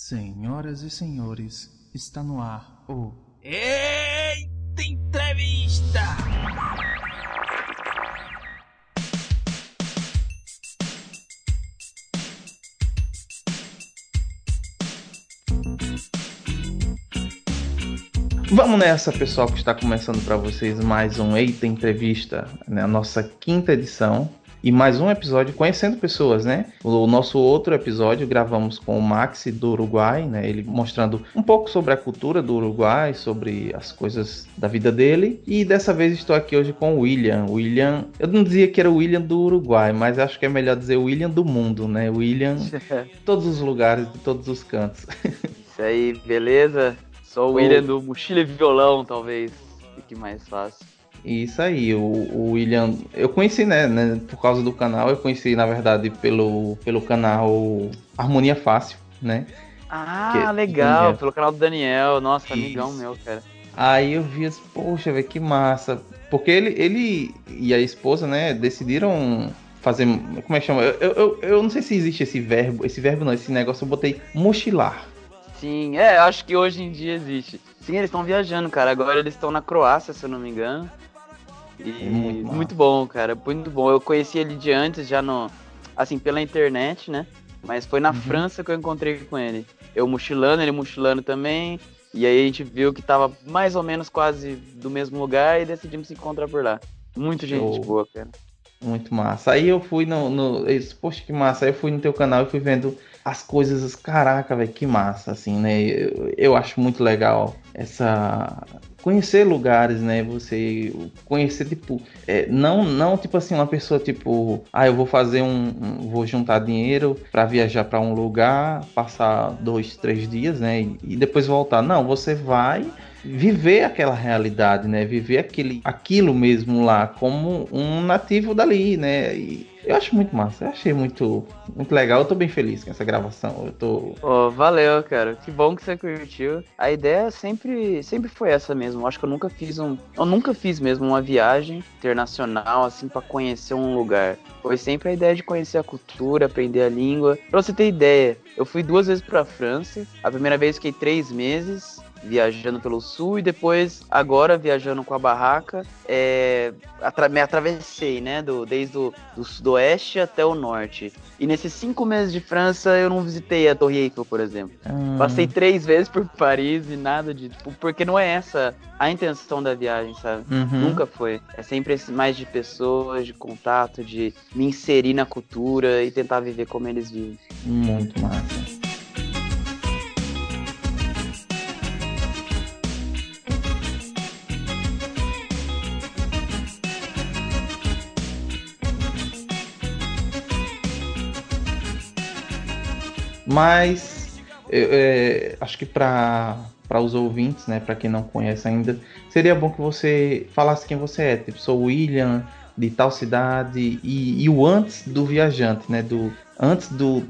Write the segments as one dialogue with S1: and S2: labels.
S1: Senhoras e senhores, está no ar o
S2: Eita entrevista!
S1: Vamos nessa, pessoal, que está começando para vocês mais um Eita Entrevista, né? a nossa quinta edição. E mais um episódio conhecendo pessoas, né? O nosso outro episódio gravamos com o Maxi do Uruguai, né? Ele mostrando um pouco sobre a cultura do Uruguai, sobre as coisas da vida dele. E dessa vez estou aqui hoje com o William. William, eu não dizia que era o William do Uruguai, mas acho que é melhor dizer William do mundo, né? William, todos os lugares, de todos os cantos.
S3: Isso aí, beleza? Sou o William do Mochila e Violão, talvez. Fique mais fácil.
S1: Isso aí, o, o, William, eu conheci, né, né, por causa do canal, eu conheci, na verdade, pelo, pelo canal Harmonia Fácil, né?
S3: Ah, que, legal, pelo canal do Daniel, nossa, Isso. amigão meu, cara.
S1: Aí eu vi poxa, velho, que massa. Porque ele, ele e a esposa, né, decidiram fazer, como é que chama? Eu, eu, eu não sei se existe esse verbo, esse verbo não, esse negócio eu botei mochilar.
S3: Sim, é, acho que hoje em dia existe. Sim, eles estão viajando, cara. Agora eles estão na Croácia, se eu não me engano. E é muito, muito, bom, cara. Muito bom. Eu conheci ele de antes, já no. Assim, pela internet, né? Mas foi na uhum. França que eu encontrei com ele. Eu mochilando, ele mochilando também. E aí a gente viu que tava mais ou menos quase do mesmo lugar e decidimos se encontrar por lá. Muito gente boa, cara.
S1: Muito massa. Aí eu fui no, no. Poxa, que massa. Aí eu fui no teu canal e fui vendo as coisas. Caraca, velho, que massa, assim, né? Eu, eu acho muito legal essa conhecer lugares, né? Você conhecer tipo, é, não não tipo assim uma pessoa tipo, ah, eu vou fazer um, um vou juntar dinheiro para viajar para um lugar, passar dois, três dias, né? E, e depois voltar. Não, você vai viver aquela realidade, né? Viver aquele, aquilo mesmo lá como um nativo dali, né? E eu acho muito massa, eu achei muito, muito legal. Eu tô bem feliz com essa gravação. Eu tô.
S3: Oh, valeu, cara. Que bom que você curtiu. A ideia sempre, sempre foi essa mesmo. Acho que eu nunca fiz um, eu nunca fiz mesmo uma viagem internacional assim para conhecer um lugar. Foi sempre a ideia de conhecer a cultura, aprender a língua. Pra você ter ideia, eu fui duas vezes pra França. A primeira vez fiquei três meses viajando pelo sul e depois agora viajando com a barraca é, atra me atravessei né do desde o do sudoeste até o norte. E nesses cinco meses de França eu não visitei a Torre Eiffel por exemplo. Hum. passei três vezes por Paris e nada de tipo porque não é essa a intenção da viagem sabe? Uhum. nunca foi. É sempre mais de pessoas de contato de me inserir na cultura e tentar viver como eles vivem.
S1: Muito massa Mas é, acho que para para os ouvintes, né, para quem não conhece ainda, seria bom que você falasse quem você é. Tipo, sou William de tal cidade e, e, o antes do viajante, né, do antes do,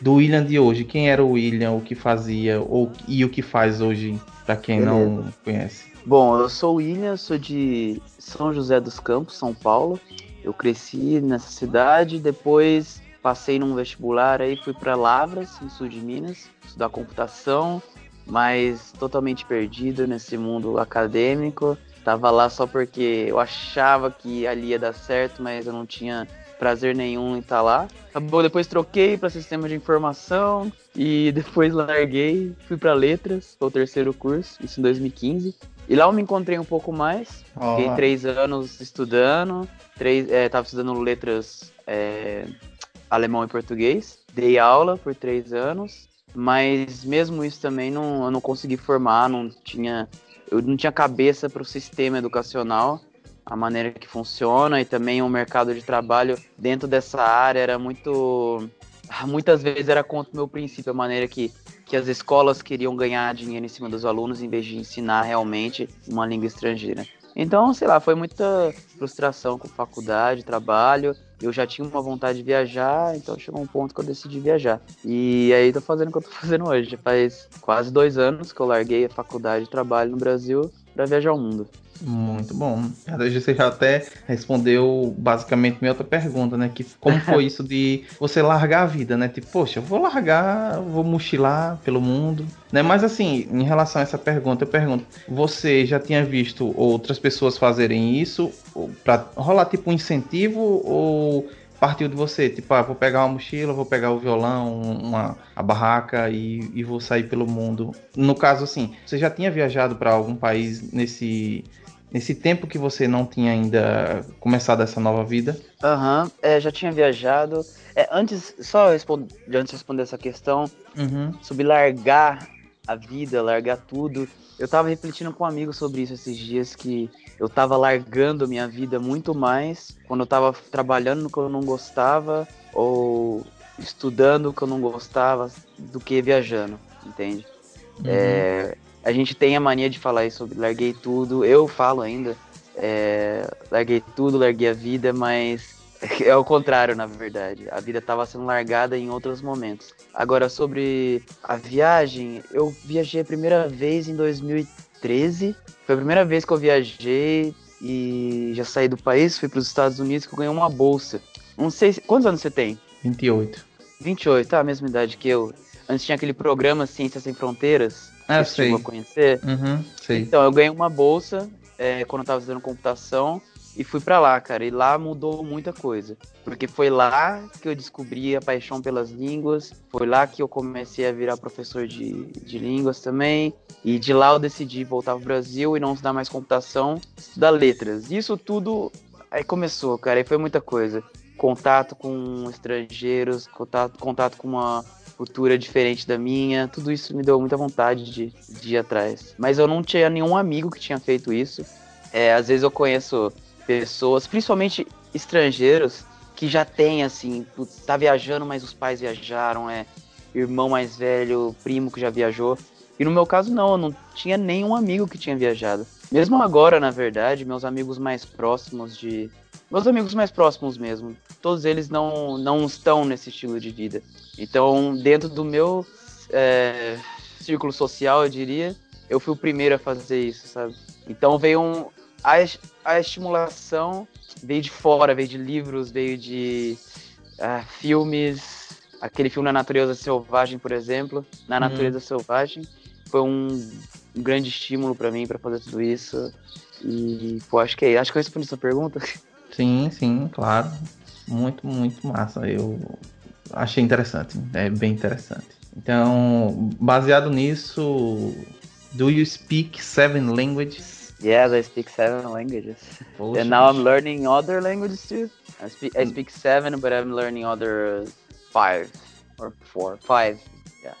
S1: do William de hoje. Quem era o William, o que fazia ou e o que faz hoje, para quem Beleza. não conhece.
S3: Bom, eu sou o William, sou de São José dos Campos, São Paulo. Eu cresci nessa cidade, depois passei num vestibular aí, fui para Lavras, no sul de Minas, estudar computação, mas totalmente perdido nesse mundo acadêmico. Tava lá só porque eu achava que ali ia dar certo, mas eu não tinha prazer nenhum em estar tá lá. Acabou, depois troquei para sistema de informação e depois larguei, fui para letras, foi o terceiro curso, isso em 2015. E lá eu me encontrei um pouco mais. Oh. Fiquei três anos estudando, três, é, tava estudando letras é, alemão e português. Dei aula por três anos, mas mesmo isso também não, eu não consegui formar, não tinha, eu não tinha cabeça para o sistema educacional, a maneira que funciona e também o mercado de trabalho dentro dessa área era muito, muitas vezes era contra o meu princípio, a maneira que que as escolas queriam ganhar dinheiro em cima dos alunos em vez de ensinar realmente uma língua estrangeira. Então, sei lá, foi muita frustração com faculdade, trabalho. Eu já tinha uma vontade de viajar, então chegou um ponto que eu decidi viajar. E aí tô fazendo o que eu tô fazendo hoje. Já faz quase dois anos que eu larguei a faculdade de trabalho no Brasil para viajar o mundo.
S1: Muito bom. Você já até respondeu basicamente minha outra pergunta, né? Que como foi isso de você largar a vida, né? Tipo, poxa, eu vou largar, vou mochilar pelo mundo, né? Mas assim, em relação a essa pergunta, eu pergunto: você já tinha visto outras pessoas fazerem isso para rolar tipo um incentivo ou partiu de você, tipo, ah, vou pegar uma mochila, vou pegar o violão, uma, a barraca e, e vou sair pelo mundo. No caso, assim, você já tinha viajado para algum país nesse nesse tempo que você não tinha ainda começado essa nova vida?
S3: Aham, uhum, é, já tinha viajado. É, antes, só antes de responder essa questão, uhum. sobre largar a vida, largar tudo. Eu tava refletindo com um amigo sobre isso esses dias, que eu tava largando minha vida muito mais quando eu tava trabalhando no que eu não gostava ou estudando o que eu não gostava do que viajando, entende? Uhum. É, a gente tem a mania de falar isso sobre larguei tudo, eu falo ainda, é, larguei tudo, larguei a vida, mas é o contrário, na verdade. A vida estava sendo largada em outros momentos. Agora, sobre a viagem, eu viajei a primeira vez em 2013. Foi a primeira vez que eu viajei e já saí do país, fui para os Estados Unidos que eu ganhei uma bolsa. Não sei, se... quantos anos você tem?
S1: 28.
S3: 28, tá, a mesma idade que eu. Antes tinha aquele programa Ciências Sem Fronteiras.
S1: Ah, sei.
S3: a conhecer.
S1: Uhum, sei.
S3: Então, eu ganhei uma bolsa é, quando eu tava fazendo computação e fui para lá, cara. E lá mudou muita coisa. Porque foi lá que eu descobri a paixão pelas línguas. Foi lá que eu comecei a virar professor de, de línguas também. E de lá eu decidi voltar pro Brasil e não estudar mais computação, estudar letras. Isso tudo aí começou, cara. E foi muita coisa. Contato com estrangeiros, contato, contato com uma cultura diferente da minha. Tudo isso me deu muita vontade de, de ir atrás. Mas eu não tinha nenhum amigo que tinha feito isso. É, às vezes eu conheço pessoas, principalmente estrangeiros, que já tem, assim, tá viajando, mas os pais viajaram, é irmão mais velho, primo que já viajou. E no meu caso, não, eu não tinha nenhum amigo que tinha viajado. Mesmo agora, na verdade, meus amigos mais próximos de. Meus amigos mais próximos mesmo, todos eles não, não estão nesse estilo de vida. Então, dentro do meu é, círculo social, eu diria, eu fui o primeiro a fazer isso, sabe? Então veio um, a, a estimulação veio de fora, veio de livros, veio de uh, filmes. Aquele filme Na Natureza Selvagem, por exemplo, Na uhum. Natureza Selvagem, foi um, grande estímulo para mim para fazer tudo isso. E, pô, acho que é, acho que eu respondi essa pergunta.
S1: Sim, sim, claro. Muito, muito massa. Eu achei interessante, é bem interessante. Então, baseado nisso, do you speak seven languages?
S3: Yes, I speak seven languages. Bullshit. And now I'm learning other languages too. I speak I speak seven, but I'm learning other five or four, five. Yeah.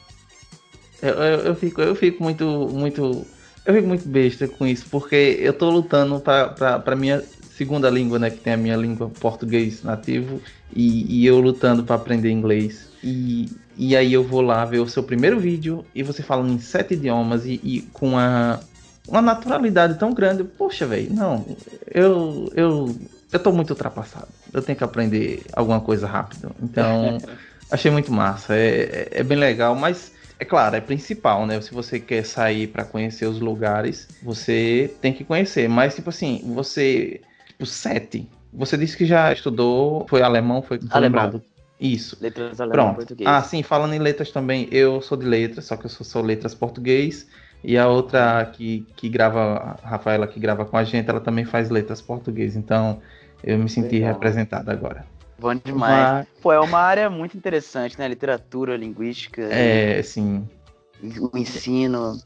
S1: Eu, eu, eu fico eu fico muito muito eu fico muito besta com isso porque eu tô lutando para para minha segunda língua, né, que tem a minha língua português nativo e, e eu lutando para aprender inglês. E, e aí eu vou lá ver o seu primeiro vídeo e você falando em sete idiomas e, e com a uma naturalidade tão grande. Poxa, velho, não, eu, eu, eu tô muito ultrapassado. Eu tenho que aprender alguma coisa rápido. Então, achei muito massa. É, é, é, bem legal, mas é claro, é principal, né? Se você quer sair para conhecer os lugares, você tem que conhecer. Mas, tipo assim, você. Tipo, sete. Você disse que já estudou, foi alemão, foi
S3: alemão. Lembrado.
S1: Isso.
S3: Letras alemão
S1: Pronto.
S3: português.
S1: Ah, sim, falando em letras também, eu sou de letras, só que eu sou, sou letras português. E a outra que, que grava, a Rafaela, que grava com a gente, ela também faz letras português. Então eu me senti Legal. representado agora.
S3: Bom demais. Mas... Pô, é uma área muito interessante, né? Literatura, linguística.
S1: É, sim.
S3: O ensino.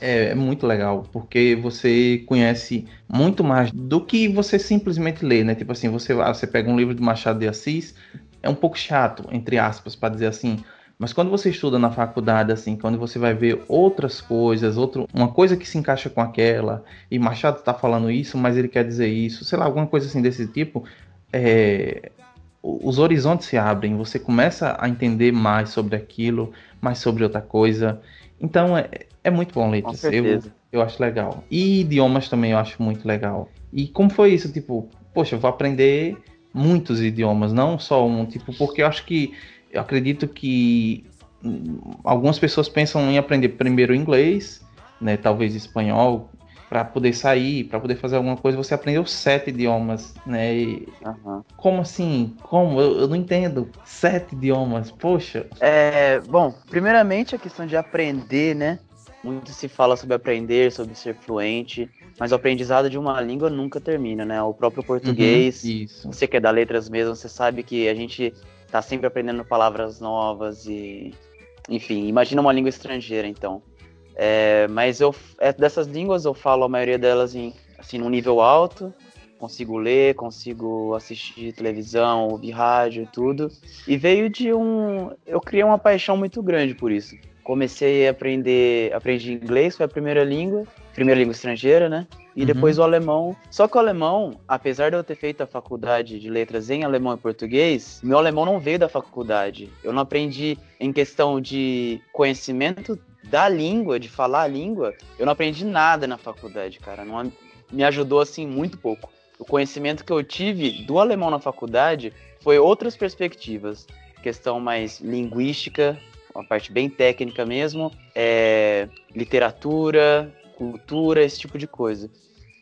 S1: É, é, muito legal, porque você conhece muito mais do que você simplesmente lê, né? Tipo assim, você, você pega um livro de Machado de Assis, é um pouco chato, entre aspas, para dizer assim, mas quando você estuda na faculdade, assim, quando você vai ver outras coisas, outro, uma coisa que se encaixa com aquela, e Machado está falando isso, mas ele quer dizer isso, sei lá, alguma coisa assim desse tipo, é, os horizontes se abrem, você começa a entender mais sobre aquilo, mais sobre outra coisa. Então é, é muito bom letras. Eu, eu acho legal. E idiomas também eu acho muito legal. E como foi isso? Tipo, poxa, eu vou aprender muitos idiomas, não só um, tipo, porque eu acho que eu acredito que algumas pessoas pensam em aprender primeiro inglês, né, talvez espanhol, para poder sair, para poder fazer alguma coisa, você aprendeu sete idiomas, né? E
S3: Aham.
S1: como assim? Como? Eu, eu não entendo. Sete idiomas, poxa.
S3: É, bom, primeiramente a questão de aprender, né? Muito se fala sobre aprender, sobre ser fluente, mas o aprendizado de uma língua nunca termina, né? O próprio português,
S1: Uhum,
S3: você que é da letras mesmo, você sabe que a gente tá sempre aprendendo palavras novas e, enfim, imagina uma língua estrangeira, então. É, mas eu, é, dessas línguas eu falo a maioria delas em, assim, num nível alto, consigo ler, consigo assistir televisão, ouvir rádio e tudo. E veio de um, eu criei uma paixão muito grande por isso. Comecei a aprender, aprendi inglês, foi a primeira língua, primeira língua estrangeira, né? E
S1: Uhum.
S3: depois o alemão. Só que o alemão, apesar de eu ter feito a faculdade de letras em alemão e português, meu alemão não veio da faculdade. Eu não aprendi em questão de conhecimento da língua, de falar a língua, eu não aprendi nada na faculdade, cara. Não, me ajudou assim muito pouco. O conhecimento que eu tive do alemão na faculdade foi outras perspectivas, questão mais linguística, uma parte bem técnica mesmo, é, literatura, cultura, esse tipo de coisa.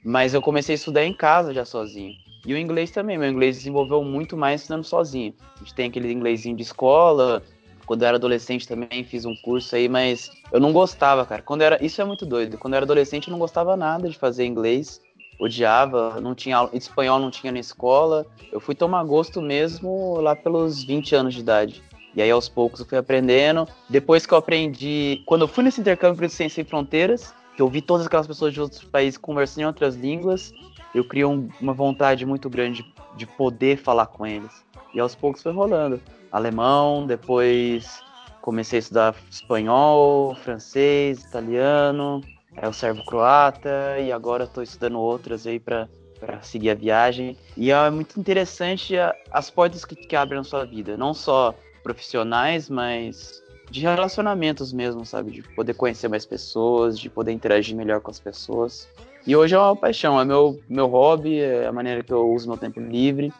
S3: Mas eu comecei a estudar em casa já sozinho. E o inglês também, meu inglês desenvolveu muito mais estudando sozinho. A gente tem aquele inglesinho de escola, quando eu era adolescente também fiz um curso aí, mas eu não gostava, cara. Quando era, isso é muito doido. Quando eu era adolescente eu não gostava nada de fazer inglês, odiava, não tinha aula, espanhol não tinha na escola. Eu fui tomar gosto mesmo lá pelos 20 anos de idade. E aí aos poucos eu fui aprendendo. Depois que eu aprendi, quando eu fui nesse intercâmbio de Ciência Sem Fronteiras, que eu vi todas aquelas pessoas de outros países conversando em outras línguas, eu criei um, uma vontade muito grande de, de poder falar com eles. E aos poucos foi rolando. Alemão, depois comecei a estudar espanhol, francês, italiano, é o servo-croata e agora estou estudando outras aí para para seguir a viagem. E é muito interessante as portas que, que abrem na sua vida, não só profissionais, mas de relacionamentos mesmo, sabe? De poder conhecer mais pessoas, de poder interagir melhor com as pessoas. E hoje é uma paixão, é meu, meu hobby, é a maneira que eu uso meu tempo livre.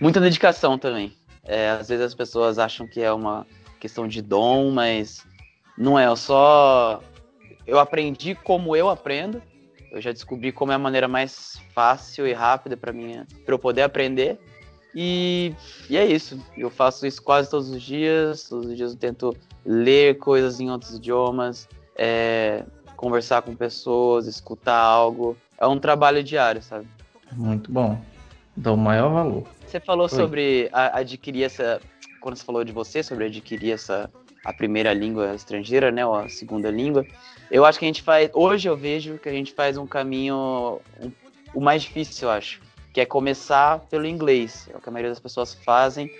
S3: Muita dedicação também. É, às vezes as pessoas acham que é uma questão de dom, mas não é. Eu só. Eu aprendi como eu aprendo. Eu já descobri como é a maneira mais fácil e rápida para mim, para eu poder aprender. E, e é isso. Eu faço isso quase todos os dias. Todos os dias eu tento ler coisas em outros idiomas, é, conversar com pessoas, escutar algo. É um trabalho diário, sabe?
S1: Muito bom. Dá o maior valor.
S3: Você falou
S1: Oi.
S3: sobre a- adquirir essa. Quando você falou de você, sobre adquirir essa. A primeira língua estrangeira, né? Ou a segunda língua. Eu acho que a gente faz. Hoje eu vejo que a gente faz um caminho. um- o mais difícil, eu acho. Que é começar pelo inglês. É o que a maioria das pessoas fazem.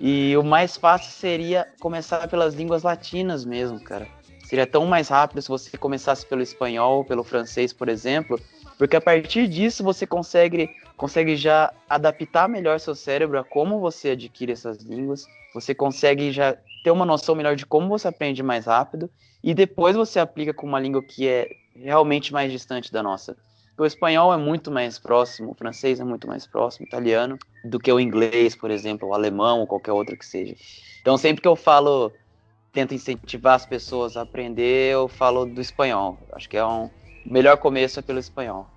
S3: E o mais fácil seria começar pelas línguas latinas mesmo, cara. Seria tão mais rápido se você começasse pelo espanhol, pelo francês, por exemplo. Porque a partir disso você consegue consegue já adaptar melhor seu cérebro a como você adquire essas línguas, você consegue já ter uma noção melhor de como você aprende mais rápido, e depois você aplica com uma língua que é realmente mais distante da nossa. O espanhol é muito mais próximo, o francês é muito mais próximo, o italiano, do que o inglês, por exemplo, o alemão ou qualquer outro que seja. Então, sempre que eu falo, tento incentivar as pessoas a aprender, eu falo do espanhol. Acho que é um o melhor começo é pelo espanhol.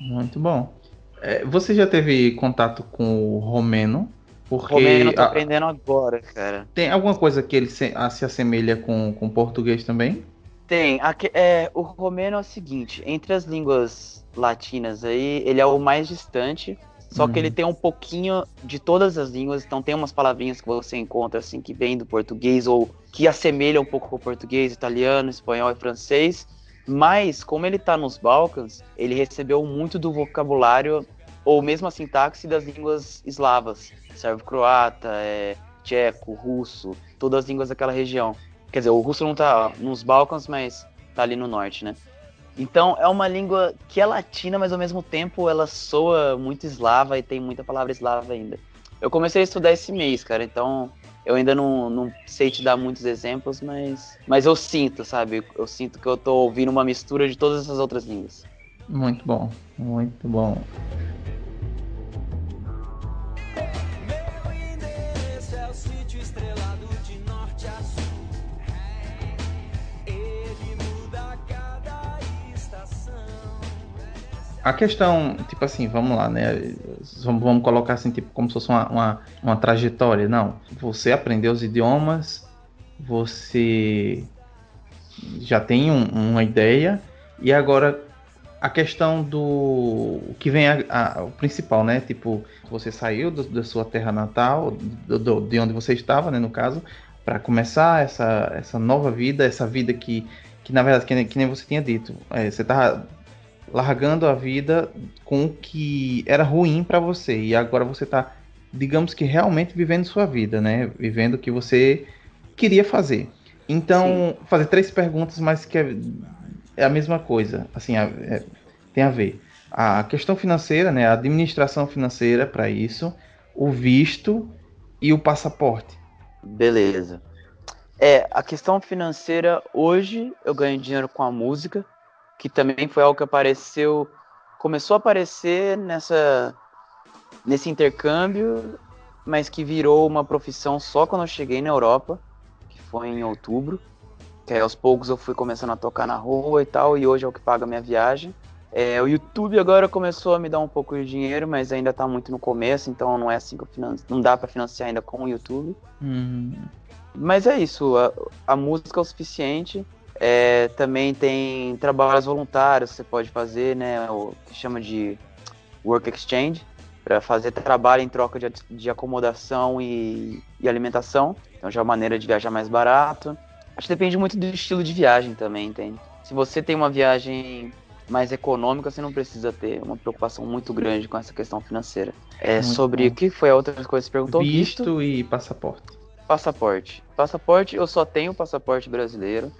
S1: Muito bom. É, você já teve contato com o romeno? Porque
S3: Romeno eu tô
S1: a-
S3: aprendendo agora, cara.
S1: tem alguma coisa que ele se, a- se assemelha com, com português também?
S3: Tem. Aqui, é, o romeno é o seguinte, entre as línguas latinas aí, ele é o mais distante, só que
S1: Uhum.
S3: ele tem um pouquinho de todas as línguas, então tem umas palavrinhas que você encontra assim que vêm do português ou que assemelham um pouco com o português, italiano, espanhol e francês, mas como ele tá nos Balcãs, ele recebeu muito do vocabulário ou mesmo a sintaxe das línguas eslavas, servo-croata, é, tcheco, russo, todas as línguas daquela região. Quer dizer, o russo não tá nos Balcãs, mas tá ali no norte, né? Então é uma língua que é latina, mas ao mesmo tempo ela soa muito eslava e tem muita palavra eslava ainda. Eu comecei a estudar esse mês, cara, então eu ainda não, não sei te dar muitos exemplos, mas, mas eu sinto, sabe? Eu sinto que eu tô ouvindo uma mistura de todas essas outras línguas.
S1: Muito bom, muito bom.
S2: A
S1: questão, tipo assim, vamos lá, né? Vamos, colocar assim, tipo, como se fosse uma, uma, uma trajetória. Não. Você aprendeu os idiomas, você já tem um- uma ideia, e agora a questão do que vem a, a- o principal, né? Tipo, você saiu da sua terra natal, do- do- de onde você estava, né? No caso, para começar essa, essa nova vida, essa vida que, que na verdade, que que nem você tinha dito, é, você tava largando a vida com o que era ruim para você e agora você tá, digamos que realmente vivendo sua vida, né? Vivendo o que você queria fazer. Então, fazer três perguntas, mas que é, é a mesma coisa, assim, é- tem a ver. A questão financeira, né? A administração financeira para isso, o visto e o passaporte.
S3: Beleza. É, a questão financeira, hoje eu ganho dinheiro com a música, que também foi algo que apareceu, começou a aparecer nessa, nesse intercâmbio, mas que virou uma profissão só quando eu cheguei na Europa, que foi em outubro. Que aí aos poucos eu fui começando a tocar na rua e tal, e hoje é o que paga a minha viagem. É, o YouTube agora começou a me dar um pouco de dinheiro, mas ainda tá muito no começo, então não é assim que eu financio, não dá para financiar ainda com o YouTube.
S1: Hum,
S3: Mas é isso, a, a música é o suficiente. É, também tem trabalhos voluntários que você pode fazer, né? O que chama de work exchange, para fazer trabalho em troca de, de acomodação e, e alimentação. Então já é uma maneira de viajar mais barato. Acho que depende muito do estilo de viagem também, entende? Se você tem uma viagem mais econômica, você não precisa ter uma preocupação muito grande com essa questão financeira. É
S1: Muito
S3: sobre
S1: bom.
S3: o que foi a outra coisa que você perguntou?
S1: visto e passaporte.
S3: Passaporte. Passaporte, eu só tenho passaporte brasileiro.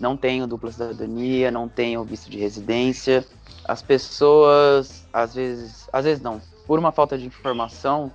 S3: Não tenho dupla cidadania, não tenho visto de residência. As pessoas, às vezes, às vezes não, por uma falta de informação,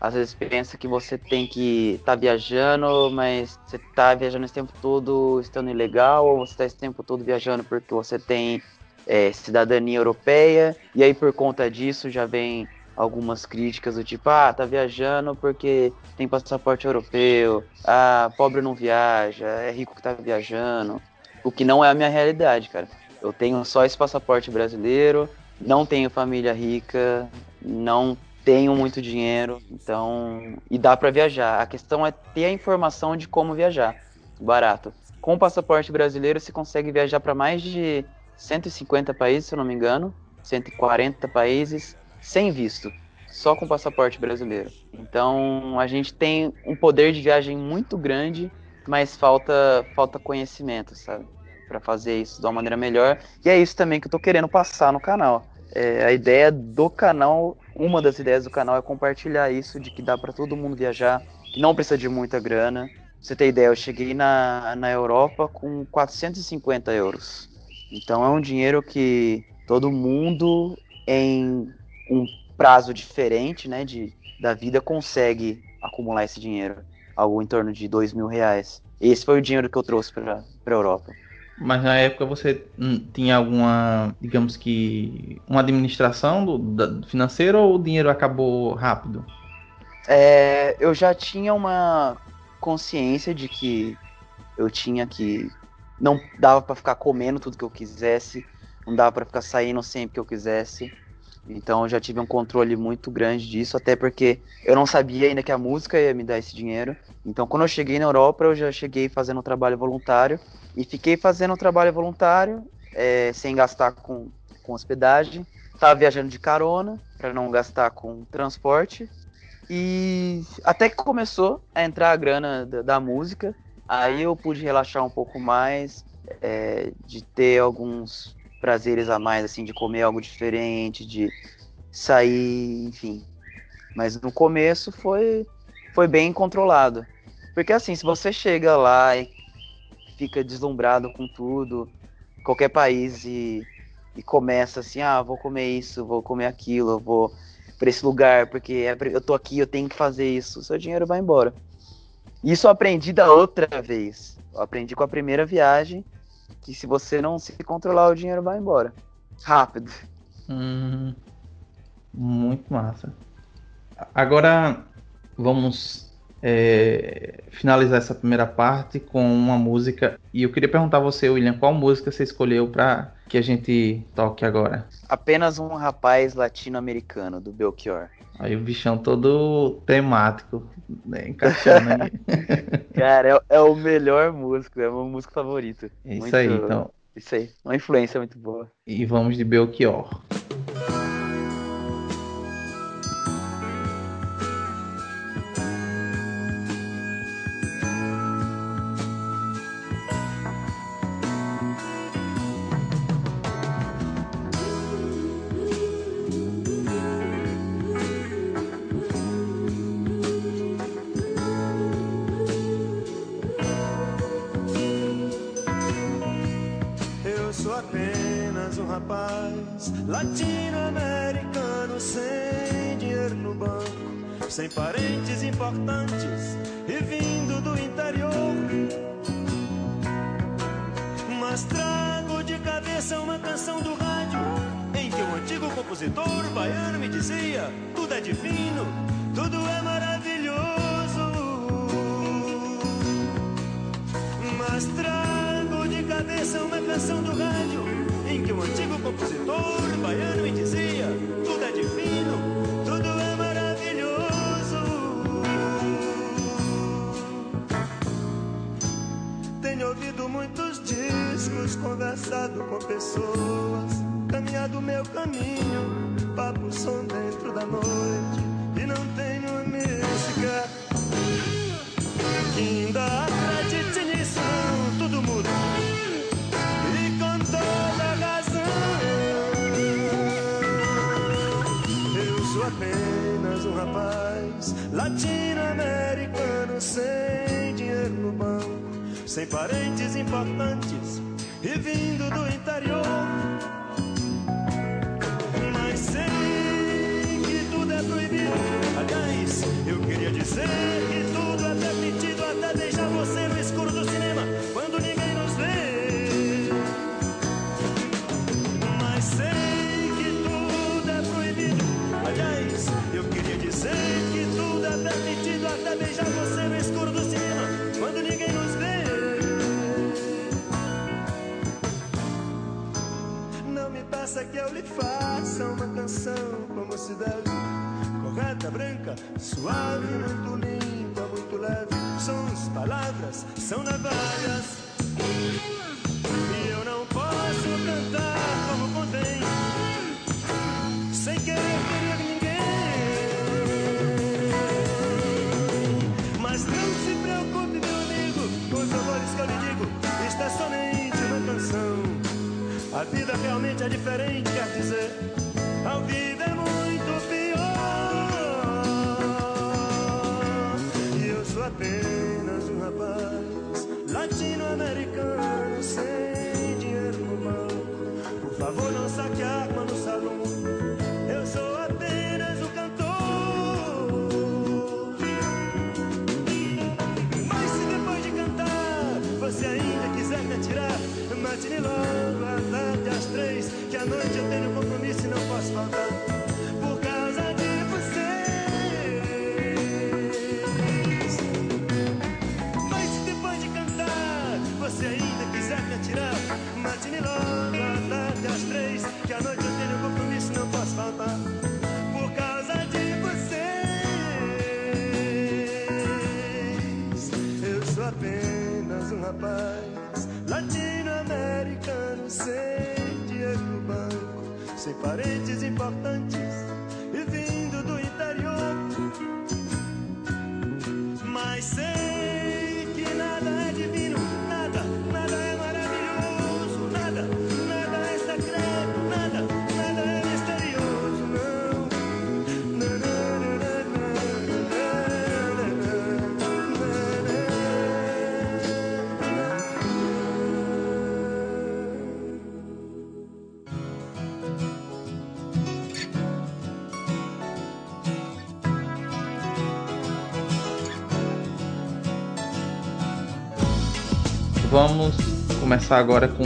S3: às vezes pensa que você tem que estar viajando, mas você está viajando esse tempo todo estando ilegal, ou você está esse tempo todo viajando porque você tem é, cidadania europeia, e aí por conta disso já vem algumas críticas do tipo, ah, tá viajando porque tem passaporte europeu, ah, pobre não viaja, é rico que tá viajando. O que não é a minha realidade, cara. Eu tenho só esse passaporte brasileiro, não tenho família rica, não tenho muito dinheiro, então. E dá pra viajar. A questão é ter a informação de como viajar. Barato. Com o passaporte brasileiro, você consegue viajar para mais de 150 países, se eu não me engano, 140 países, sem visto, só com passaporte brasileiro. Então a gente tem um poder de viagem muito grande, mas falta falta conhecimento, sabe? Para fazer isso de uma maneira melhor. E é isso também que eu tô querendo passar no canal. É, a ideia do canal, uma das ideias do canal é compartilhar isso de que dá para todo mundo viajar, que não precisa de muita grana. Pra você ter ideia, eu cheguei na, na Europa com 450 euros. Então é um dinheiro que todo mundo em um prazo diferente, né, de, da vida consegue acumular esse dinheiro, algo em torno de dois mil reais. Esse foi o dinheiro que eu trouxe para a Europa.
S1: Mas na época você hum, tinha alguma, digamos que, uma administração do, da, financeira ou o dinheiro acabou rápido?
S3: É, eu já tinha uma consciência de que eu tinha que não dava para ficar comendo tudo que eu quisesse, não dava para ficar saindo sempre que eu quisesse. Então eu já tive um controle muito grande disso, até porque eu não sabia ainda que a música ia me dar esse dinheiro. Então quando eu cheguei na Europa, eu já cheguei fazendo um trabalho voluntário e fiquei fazendo um trabalho voluntário é, sem gastar com, com hospedagem. Tava viajando de carona para não gastar com transporte. E até que começou a entrar a grana da, da música, aí eu pude relaxar um pouco mais, é, de ter alguns prazeres a mais, assim, de comer algo diferente, de sair, enfim. Mas no começo foi, foi bem controlado. Porque assim, se você chega lá e fica deslumbrado com tudo, qualquer país e, e começa assim, ah, vou comer isso, vou comer aquilo, vou para esse lugar, porque é eu tô aqui, eu tenho que fazer isso, seu dinheiro vai embora. Isso eu aprendi da outra vez. Eu aprendi com a primeira viagem que se você não se controlar, o dinheiro vai embora. Rápido.
S1: Hum, muito massa. Agora vamos é, finalizar essa primeira parte com uma música. E eu queria perguntar a você, William, qual música você escolheu para que a gente toque agora?
S3: Apenas um rapaz latino-americano, do Belchior.
S1: Aí o bichão todo temático, né, encaixando aí.
S3: Cara, é, é o melhor músico, é o meu músico favorito.
S1: É isso
S3: Muito-
S1: aí, então.
S3: Isso aí, uma influência muito boa.
S1: E vamos de Belchior.
S2: Eu Peça que eu lhe faça uma canção como se deve. Correta, branca, suave, muito limpa, muito leve. Sons, palavras, são navalhas. E eu não posso cantar como convém, sem querer ferir ninguém. Mas não se preocupe, meu amigo, com os horrores que eu lhe digo. Isto é canção. A vida realmente é diferente, quer dizer, a vida é muito pior. E eu sou apenas um rapaz latino-americano sem dinheiro no banco. Por favor, não saque a arma no salão. Eu sou apenas um cantor. Mas se depois de cantar você ainda quiser me atirar, mate-me logo que à noite eu tenho compromisso e não posso faltar. Por causa de vocês. Mas se depois de cantar você ainda quiser me atirar, mate-me logo à às três, que à noite eu tenho compromisso e não posso faltar. Sem parentes importantes
S1: começar agora com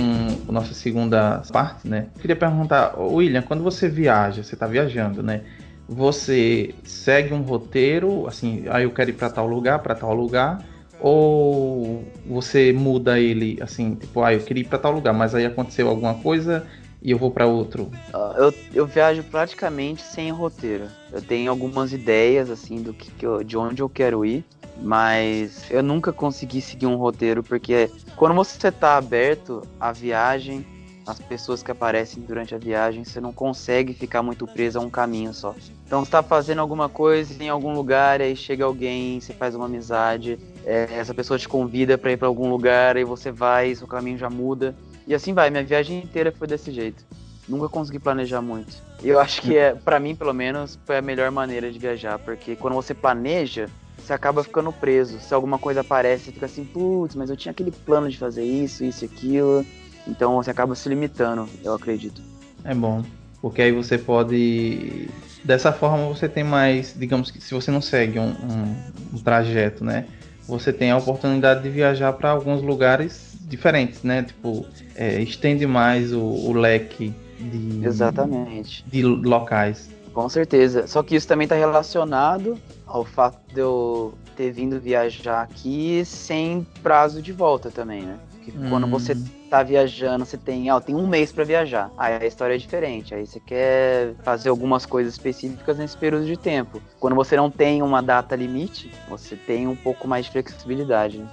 S1: a nossa segunda parte, né? Queria perguntar, William, quando você viaja, você está viajando, né? você segue um roteiro, assim, aí eu quero ir para tal lugar, para tal lugar, ou você muda ele, assim, tipo, ah, eu queria ir para tal lugar, mas aí aconteceu alguma coisa e eu vou para outro?
S3: Uh, eu, eu viajo praticamente sem roteiro. Eu tenho algumas ideias, assim, do que, que eu, de onde eu quero ir, mas eu nunca consegui seguir um roteiro, porque quando você está aberto à viagem, as pessoas que aparecem durante a viagem, você não consegue ficar muito preso a um caminho só. Então você está fazendo alguma coisa em algum lugar, aí chega alguém, você faz uma amizade, é, essa pessoa te convida para ir para algum lugar, aí você vai, seu caminho já muda. E assim vai, minha viagem inteira foi desse jeito. Nunca consegui planejar muito. Eu acho que, é, para mim, pelo menos, foi a melhor maneira de viajar, porque quando você planeja, você acaba ficando preso. Se alguma coisa aparece, você fica assim, putz, mas eu tinha aquele plano de fazer isso, isso e aquilo. Então você acaba se limitando, eu acredito.
S1: É bom, porque aí você pode. Dessa forma você tem mais, digamos que se você não segue um, um, um trajeto, né? Você tem a oportunidade de viajar para alguns lugares diferentes, né? Tipo, é, estende mais o, o leque de,
S3: Exatamente.
S1: de locais.
S3: Com certeza. Só que isso também está relacionado ao fato de eu ter vindo viajar aqui sem prazo de volta também, né? Porque hum. quando você tá viajando, você tem, ó, tem um mês para viajar. Aí a história é diferente. Aí você quer fazer algumas coisas específicas nesse período de tempo. Quando você não tem uma data limite, você tem um pouco mais de flexibilidade. Né?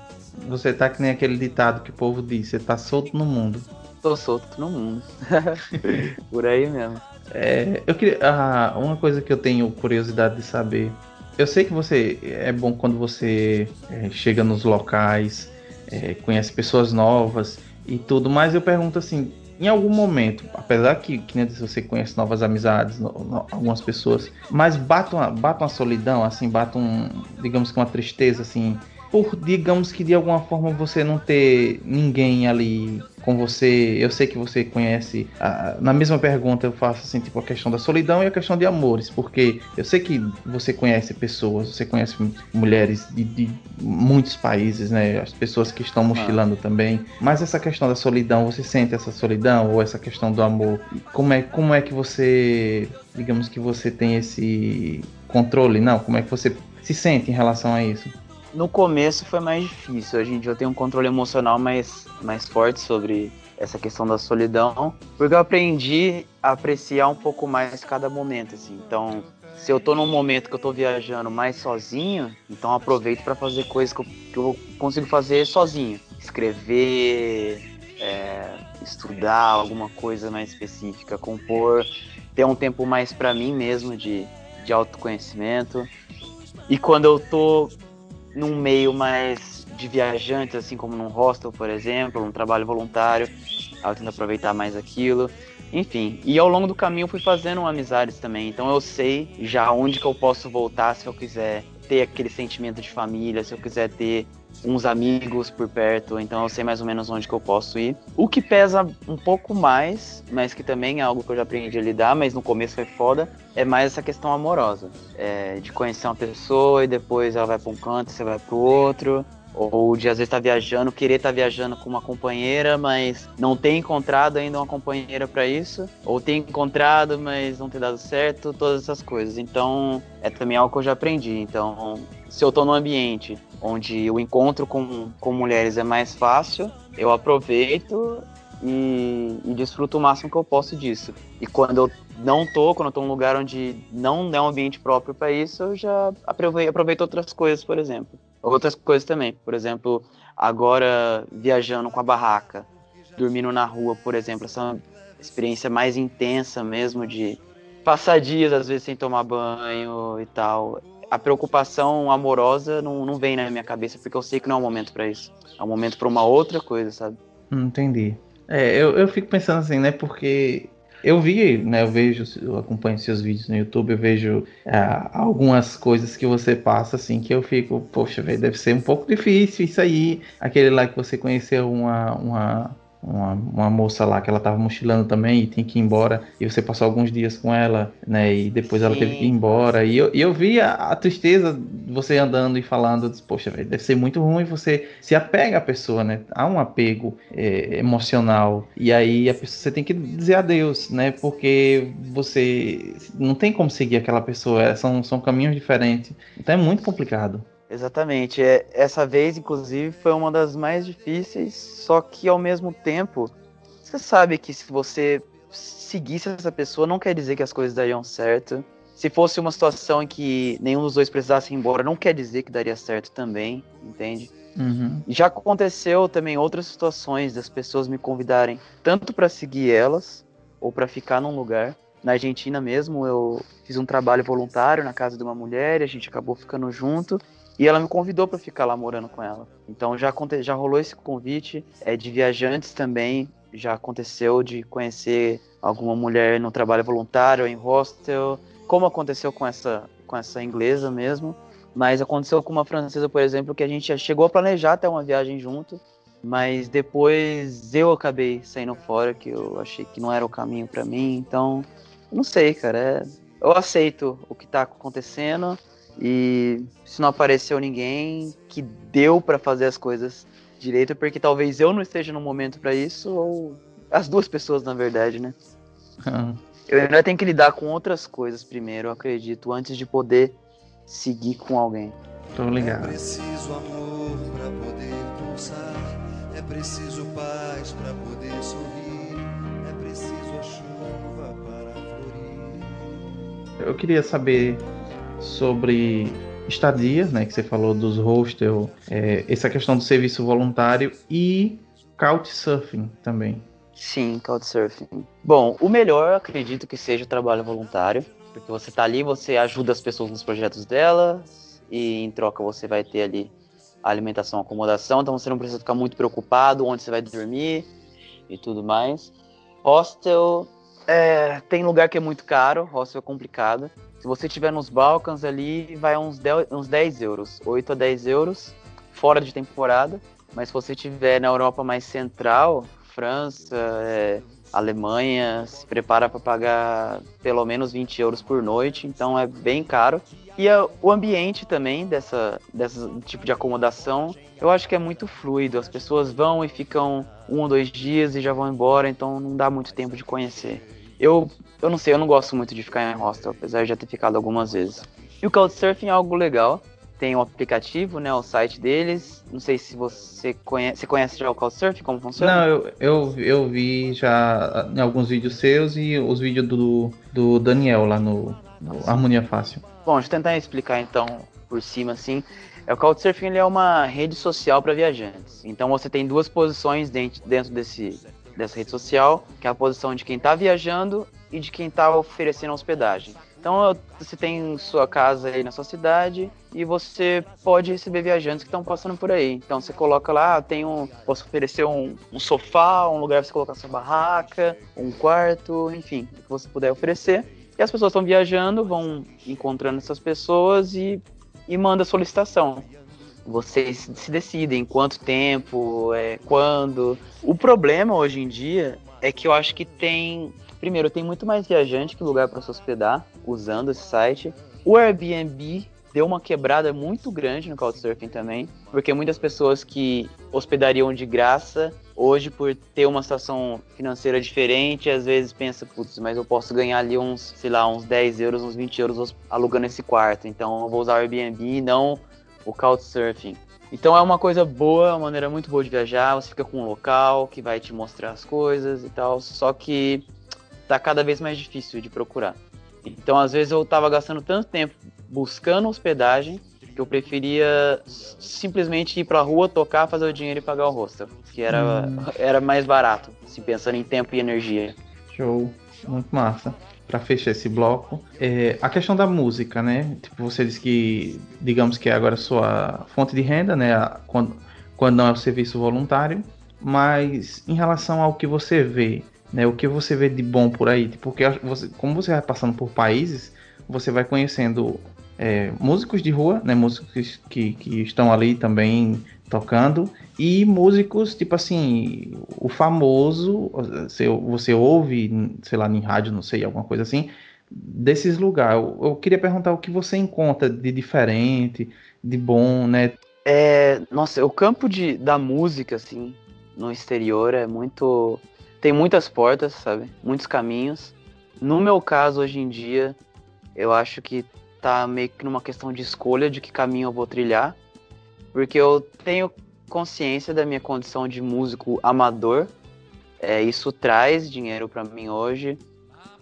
S1: Você tá que nem aquele ditado que o povo diz, você tá solto no mundo.
S3: Tô solto no mundo. Por aí mesmo.
S1: É, eu queria. Ah, uma coisa que eu tenho curiosidade de saber. Eu sei que você é bom quando você é, chega nos locais, é, conhece pessoas novas e tudo, mas eu pergunto assim, em algum momento, apesar que, que você conhece novas amizades, no, no, algumas pessoas, mas bate uma, bate uma solidão, assim, bate um, digamos que uma tristeza, assim, por, digamos que de alguma forma você não ter ninguém ali com você. Eu sei que você conhece. A, na mesma pergunta eu faço assim, tipo, a questão da solidão e a questão de amores, porque eu sei que você conhece pessoas, você conhece mulheres de, de muitos países, né? As pessoas que estão mochilando ah. também. Mas essa questão da solidão, você sente essa solidão ou essa questão do amor? Como é, como é que você, digamos que você tem esse controle? Não, como é que você se sente em relação a isso?
S3: No começo foi mais difícil. Em dia eu tenho um controle emocional mais, mais forte sobre essa questão da solidão, porque eu aprendi a apreciar um pouco mais cada momento, assim. Então, se eu tô num momento que eu tô viajando mais sozinho, então aproveito para fazer coisas que eu, que eu, consigo fazer sozinho. Escrever, é, estudar alguma coisa mais específica, compor, ter um tempo mais para mim mesmo de, de autoconhecimento. E quando eu tô num meio mais de viajantes, assim como num hostel, por exemplo, um trabalho voluntário, eu tento aproveitar mais aquilo. Enfim, e ao longo do caminho fui fazendo amizades também, então eu sei já onde que eu posso voltar se eu quiser ter aquele sentimento de família, se eu quiser ter uns amigos por perto, então eu sei mais ou menos onde que eu posso ir. O que pesa um pouco mais, mas que também é algo que eu já aprendi a lidar, mas no começo foi foda, é mais essa questão amorosa. É, de conhecer uma pessoa e depois ela vai para um canto, você vai para o outro. Ou de às vezes estar tá viajando, querer estar tá viajando com uma companheira, mas não ter encontrado ainda uma companheira para isso. Ou ter encontrado, mas não ter dado certo, todas essas coisas. Então, é também algo que eu já aprendi. Então, se eu estou num ambiente onde o encontro com, com mulheres é mais fácil, eu aproveito e, e, desfruto o máximo que eu posso disso. E quando eu não tô, quando eu tô num lugar onde não é um ambiente próprio para isso, eu já aproveito, aproveito outras coisas, por exemplo. Outras coisas também, por exemplo, agora viajando com a barraca, dormindo na rua, por exemplo, essa experiência mais intensa mesmo de passar dias às vezes sem tomar banho e tal a preocupação amorosa não, não vem na minha cabeça, porque eu sei que não é o momento para isso. É um momento para uma outra coisa, sabe?
S1: Hum, entendi. É, eu, eu fico pensando assim, né? Porque eu vi, né? Eu vejo, eu acompanho seus vídeos no YouTube, eu vejo é, algumas coisas que você passa, assim, que eu fico, poxa, velho, deve ser um pouco difícil isso aí. Aquele lá que você conheceu uma, uma uma, uma moça lá que ela tava mochilando também e tinha que ir embora, e você passou alguns dias com ela, né? E depois ela teve que ir embora. E eu, e eu vi a, a tristeza de você andando e falando, eu disse, poxa, véio, deve ser muito ruim você se apega à pessoa, né? Há um apego é, emocional. E aí a pessoa, você tem que dizer adeus, né? Porque você não tem como seguir aquela pessoa, é, são, são caminhos diferentes. Então é muito complicado.
S3: Exatamente. É, essa vez, inclusive, foi uma das mais difíceis, só que ao mesmo tempo, você sabe que se você seguisse essa pessoa, não quer dizer que as coisas dariam certo. Se fosse uma situação em que nenhum dos dois precisasse ir embora, não quer dizer que daria certo também, entende?
S1: Uhum.
S3: Já aconteceu também outras situações das pessoas me convidarem tanto para seguir elas ou para ficar num lugar. Na Argentina mesmo, eu fiz um trabalho voluntário na casa de uma mulher, e a gente acabou ficando junto. E ela me convidou para ficar lá morando com ela. Então já, já rolou esse convite. É de viajantes também. Já aconteceu de conhecer alguma mulher no trabalho voluntário, em hostel. Como aconteceu com essa, com essa inglesa mesmo. Mas aconteceu com uma francesa, por exemplo, que a gente chegou a planejar até uma viagem junto. Mas depois eu acabei saindo fora, que eu achei que não era o caminho para mim. Então, não sei, cara. É, eu aceito o que tá acontecendo e se não apareceu ninguém que deu para fazer as coisas direito, porque talvez eu não esteja no momento para isso, ou as duas pessoas, na verdade, né?
S1: Uhum.
S3: Eu ainda tenho que lidar com outras coisas primeiro, eu acredito, antes de poder seguir com alguém.
S1: Tô ligado.
S2: É preciso amor para poder pulsar, é preciso paz para poder sorrir, é preciso a chuva para florir.
S1: Eu queria saber sobre estadia, né, que você falou dos hostel, é, essa questão do serviço voluntário e couchsurfing também.
S3: Sim, couchsurfing. Bom, o melhor acredito que seja o trabalho voluntário, porque você tá ali, você ajuda as pessoas nos projetos delas e em troca você vai ter ali a alimentação, acomodação, então você não precisa ficar muito preocupado onde você vai dormir e tudo mais. Hostel, é, tem lugar que é muito caro, hostel é complicado. Se você estiver nos Balcãs ali, vai uns 10, uns 10 euros, 8 a 10 euros, fora de temporada. Mas se você estiver na Europa mais central, França, é, Alemanha, se prepara para pagar pelo menos 20 euros por noite, então é bem caro. E a, o ambiente também dessa, dessa tipo de acomodação, eu acho que é muito fluido. As pessoas vão e ficam um ou dois dias e já vão embora, então não dá muito tempo de conhecer. Eu, eu não sei, eu não gosto muito de ficar em hostel, apesar de já ter ficado algumas vezes. E o Couchsurfing é algo legal. Tem um aplicativo, né, o site deles. Não sei se você conhece, você conhece já o Couchsurfing, como funciona?
S1: Não, eu, eu, eu vi já em alguns vídeos seus e os vídeos do, do Daniel lá no, no Harmonia Fácil.
S3: Bom, deixa eu tentar explicar então por cima assim. É, o Couchsurfing ele é uma rede social para viajantes. Então você tem duas posições dentro, dentro desse, dessa rede social, que é a posição de quem está viajando e de quem está oferecendo hospedagem. Então você tem sua casa aí na sua cidade e você pode receber viajantes que estão passando por aí. Então você coloca lá, ah, tem um, posso oferecer um, um sofá, um lugar para você colocar sua barraca, um quarto, enfim, o que você puder oferecer. E as pessoas estão viajando, vão encontrando essas pessoas e, e manda solicitação vocês se decidem quanto tempo, é, quando. O problema hoje em dia é que eu acho que tem. Primeiro, tem muito mais viajante que lugar para se hospedar usando esse site. O Airbnb deu uma quebrada muito grande no Couchsurfing também, porque muitas pessoas que hospedariam de graça, hoje por ter uma situação financeira diferente, às vezes pensa, putz, mas eu posso ganhar ali uns, sei lá, uns 10 euros, uns 20 euros alugando esse quarto, então eu vou usar o Airbnb e não o Couchsurfing. Então é uma coisa boa, uma maneira muito boa de viajar. Você fica com um local que vai te mostrar as coisas e tal. Só que tá cada vez mais difícil de procurar. Então às vezes eu tava gastando tanto tempo buscando hospedagem que eu preferia simplesmente ir pra rua, tocar, fazer o dinheiro e pagar o hostel. Que era, hum. era mais barato, se pensando em tempo e energia.
S1: Show, muito massa para fechar esse bloco, é a questão da música, né? Tipo, você disse que, digamos que é agora sua fonte de renda, né? Quando, quando não é o serviço voluntário, mas em relação ao que você vê, né? O que você vê de bom por aí, porque você, como você vai passando por países, você vai conhecendo é, músicos de rua, né? Músicos que, que estão ali também tocando e músicos tipo assim o famoso você, você ouve sei lá em rádio não sei alguma coisa assim desses lugares eu, eu queria perguntar o que você encontra de diferente de bom né
S3: é, nossa o campo de, da música assim no exterior é muito tem muitas portas sabe muitos caminhos no meu caso hoje em dia eu acho que tá meio que numa questão de escolha de que caminho eu vou trilhar porque eu tenho consciência da minha condição de músico amador. É, isso traz dinheiro para mim hoje,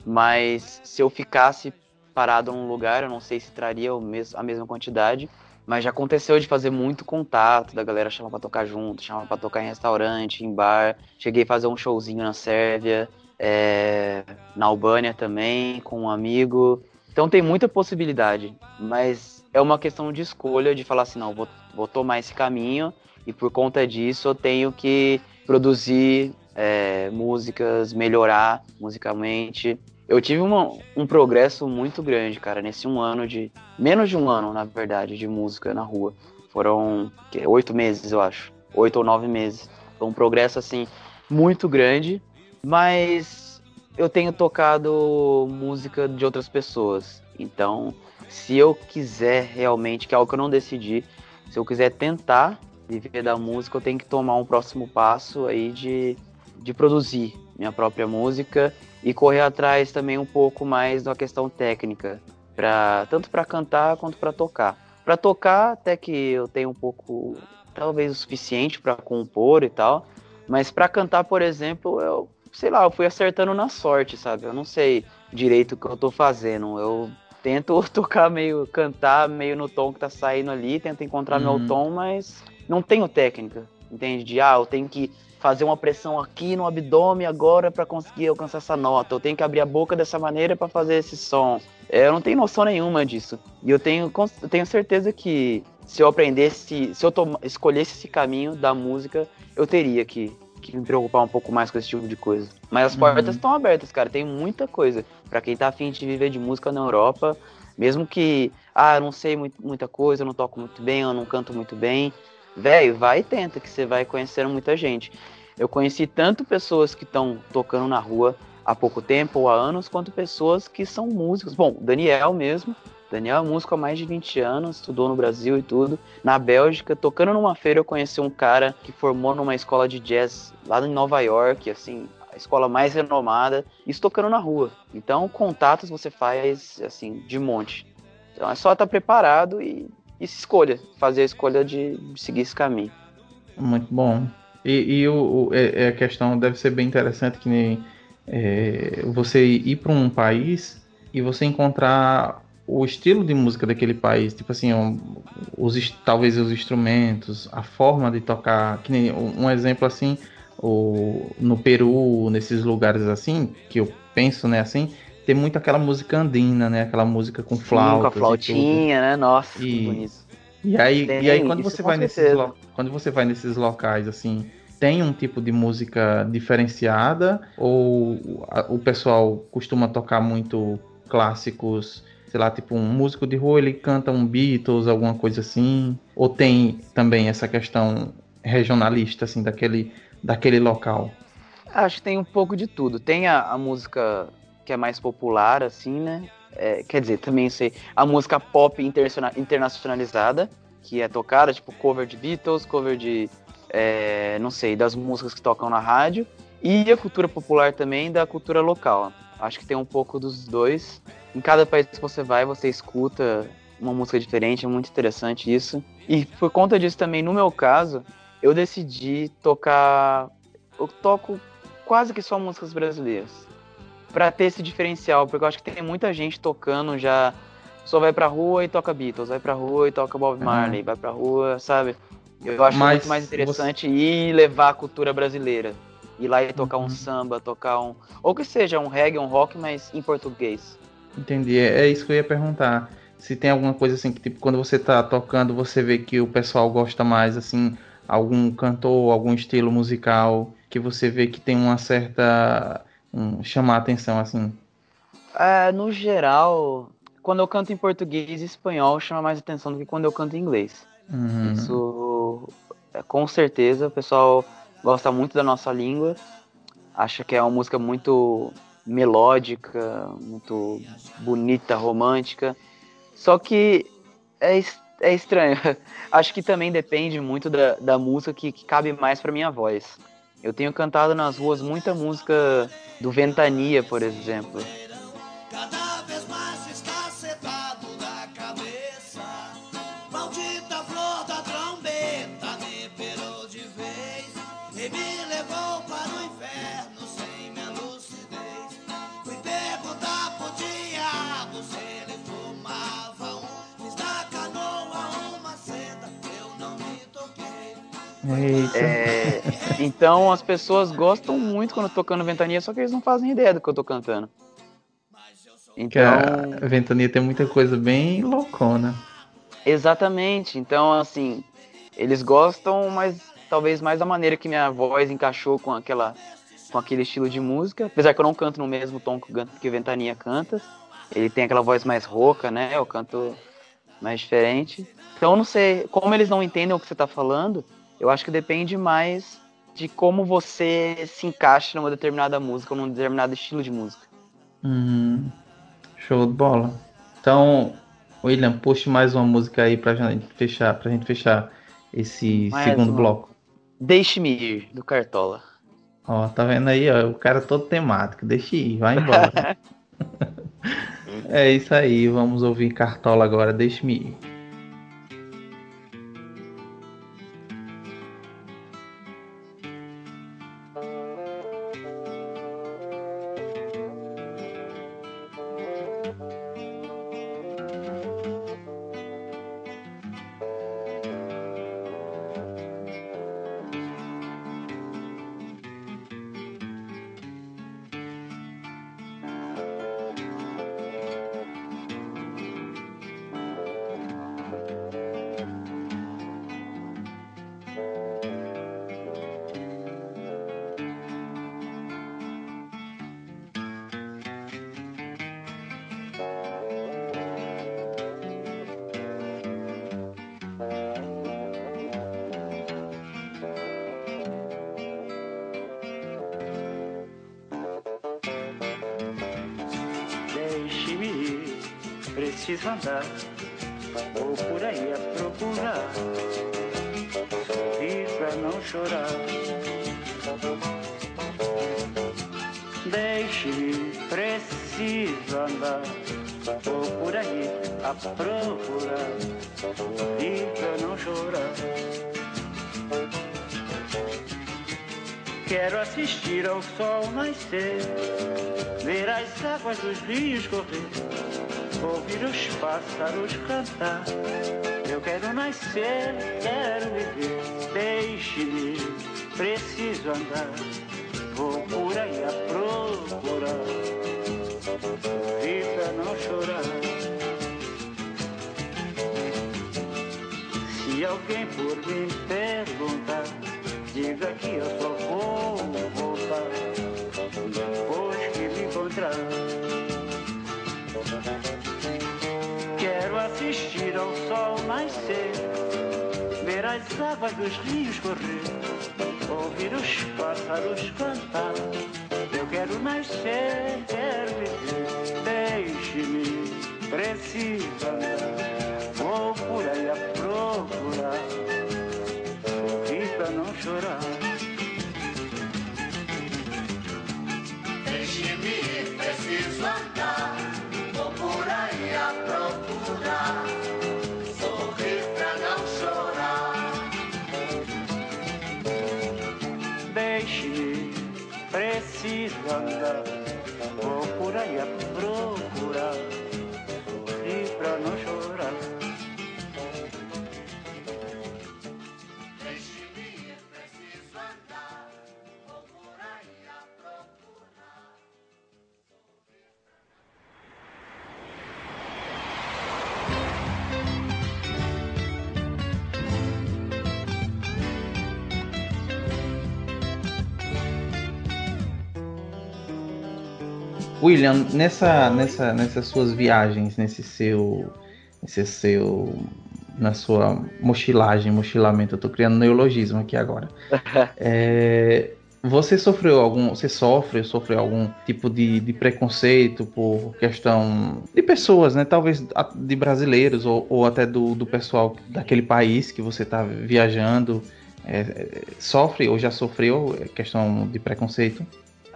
S3: mas se eu ficasse parado num lugar, eu não sei se traria a mesma quantidade. Mas já aconteceu de fazer muito contato, da galera chamar para tocar junto, chamar para tocar em restaurante, em bar. Cheguei a fazer um showzinho na Sérvia, é, na Albânia também, com um amigo. Então tem muita possibilidade, mas é uma questão de escolha de falar assim, não, vou, vou tomar esse caminho e por conta disso eu tenho que produzir é, músicas, melhorar musicalmente. Eu tive uma, um progresso muito grande, cara, nesse um ano de. Menos de um ano, na verdade, de música na rua. Foram que, oito meses, eu acho. Oito ou nove meses. Foi um progresso, assim, muito grande. Mas eu tenho tocado música de outras pessoas. Então, se eu quiser realmente, que é algo que eu não decidi, se eu quiser tentar viver da música, eu tenho que tomar um próximo passo aí de, de produzir minha própria música e correr atrás também um pouco mais da questão técnica, pra, tanto para cantar quanto para tocar. Para tocar, até que eu tenho um pouco, talvez o suficiente para compor e tal, mas para cantar, por exemplo, eu sei lá, eu fui acertando na sorte, sabe? Eu não sei direito o que eu tô fazendo. Eu tento tocar meio, cantar meio no tom que tá saindo ali, tento encontrar uhum. meu tom, mas não tenho técnica, entende? De, ah, eu tenho que fazer uma pressão aqui no abdômen agora para conseguir alcançar essa nota. Eu tenho que abrir a boca dessa maneira para fazer esse som. É, eu não tenho noção nenhuma disso. E eu tenho, eu tenho certeza que se eu aprendesse, se eu escolhesse esse caminho da música, eu teria que que me preocupar um pouco mais com esse tipo de coisa. Mas as portas estão uhum. abertas, cara. Tem muita coisa. para quem tá afim de viver de música na Europa, mesmo que, ah, eu não sei muito, muita coisa, eu não toco muito bem, eu não canto muito bem. Velho, vai e tenta, que você vai conhecendo muita gente. Eu conheci tanto pessoas que estão tocando na rua há pouco tempo ou há anos, quanto pessoas que são músicos. Bom, Daniel mesmo, Daniel é músico há mais de 20 anos, estudou no Brasil e tudo. Na Bélgica, tocando numa feira, eu conheci um cara que formou numa escola de jazz lá em Nova York, assim, a escola mais renomada, isso tocando na rua. Então, contatos você faz, assim, de monte. Então, é só estar preparado e, escolha, fazer a escolha de, seguir esse caminho.
S1: Muito bom. E, e o, o, é, é a questão deve ser bem interessante que nem é, você ir para um país e você encontrar o estilo de música daquele país, tipo assim, um, os, talvez os instrumentos, a forma de tocar, que nem um exemplo assim, o, no Peru, nesses lugares assim, que eu penso, né, assim, tem muito aquela música andina, né, aquela música com flauta. Com a
S3: flautinha, né, nossa,
S1: e, bonito. E aí, tem, e aí quando você vai nesses quando você vai nesses locais assim, tem um tipo de música diferenciada ou o pessoal costuma tocar muito clássicos sei lá, tipo um músico de rua, ele canta um Beatles, alguma coisa assim? Ou tem também essa questão regionalista, assim, daquele, daquele local?
S3: Acho que tem um pouco de tudo. Tem a, a música que é mais popular, assim, né? É, quer dizer, também sei, a música pop internacionalizada, que é tocada, tipo cover de Beatles, cover de, é, não sei, das músicas que tocam na rádio, e a cultura popular também da cultura local. Acho que tem um pouco dos dois. Em cada país que você vai, você escuta uma música diferente, é muito interessante isso. E por conta disso também, no meu caso, eu decidi tocar. Eu toco quase que só músicas brasileiras. Pra ter esse diferencial, porque eu acho que tem muita gente tocando já. Só vai pra rua e toca Beatles, vai pra rua e toca Bob Marley, uhum. vai pra rua, sabe? Eu acho Mas muito mais interessante você... ir levar a cultura brasileira. Ir lá e tocar uhum. um samba, tocar um. Ou que seja, um reggae, um rock, mas em português.
S1: Entendi. É, é isso que eu ia perguntar. Se tem alguma coisa assim que, tipo, quando você tá tocando, você vê que o pessoal gosta mais, assim, algum cantor, algum estilo musical que você vê que tem uma certa. Um, chamar a atenção, assim?
S3: É, no geral, quando eu canto em português e espanhol, chama mais atenção do que quando eu canto em inglês. Uhum. Isso é, com certeza o pessoal gosta muito da nossa língua, acha que é uma música muito melódica, muito bonita, romântica. Só que é, é estranho. Acho que também depende muito da, da música que, que cabe mais para minha voz. Eu tenho cantado nas ruas muita música do Ventania, por exemplo. Cada vez mais É, então as pessoas gostam muito quando eu tô tocando Ventania, só que eles não fazem ideia do que eu tô cantando.
S1: Então, a Ventania tem muita coisa bem loucona.
S3: Exatamente. Então, assim, eles gostam, mas talvez mais da maneira que minha voz encaixou com aquela com aquele estilo de música. Apesar que eu não canto no mesmo tom que Ventania canta. Ele tem aquela voz mais rouca, né? Eu canto mais diferente. Então, eu não sei, como eles não entendem o que você está falando, eu acho que depende mais de como você se encaixa numa determinada música ou num determinado estilo de música.
S1: Uhum. Show de bola. Então, William, puxe mais uma música aí pra gente fechar, pra gente fechar esse mais segundo uma. bloco.
S3: Deixe-me ir, do Cartola.
S1: Ó, tá vendo aí, ó, o cara todo temático. Deixe ir, vai embora. é isso aí, vamos ouvir Cartola agora, deixe-me ir.
S4: Quero assistir ao sol nascer, ver as águas dos rios correr ouvir os pássaros cantar. Eu quero nascer, quero viver, deixe-me, preciso andar. Vou por aí a procurar, pra não chorar. Se alguém por mim perguntar, diga que eu só vou voltar depois que me encontrar. Quero assistir ao sol nascer, ver as águas dos rios correr, ouvir os pássaros cantar. Eu quero nascer, quero viver, deixe-me, preciso andar. Vou por aí a procurar, pra não chorar.
S2: Deixe-me, preciso
S1: William, nessa, nessa, nessas suas viagens, nesse seu, nesse seu na sua mochilagem, mochilamento. Eu tô criando neologismo aqui agora. é, você sofreu algum. Você sofre, sofreu algum tipo de, de preconceito por questão de pessoas, né? Talvez de brasileiros ou, ou até do, do pessoal daquele país que você está viajando. É, sofre ou já sofreu questão de preconceito?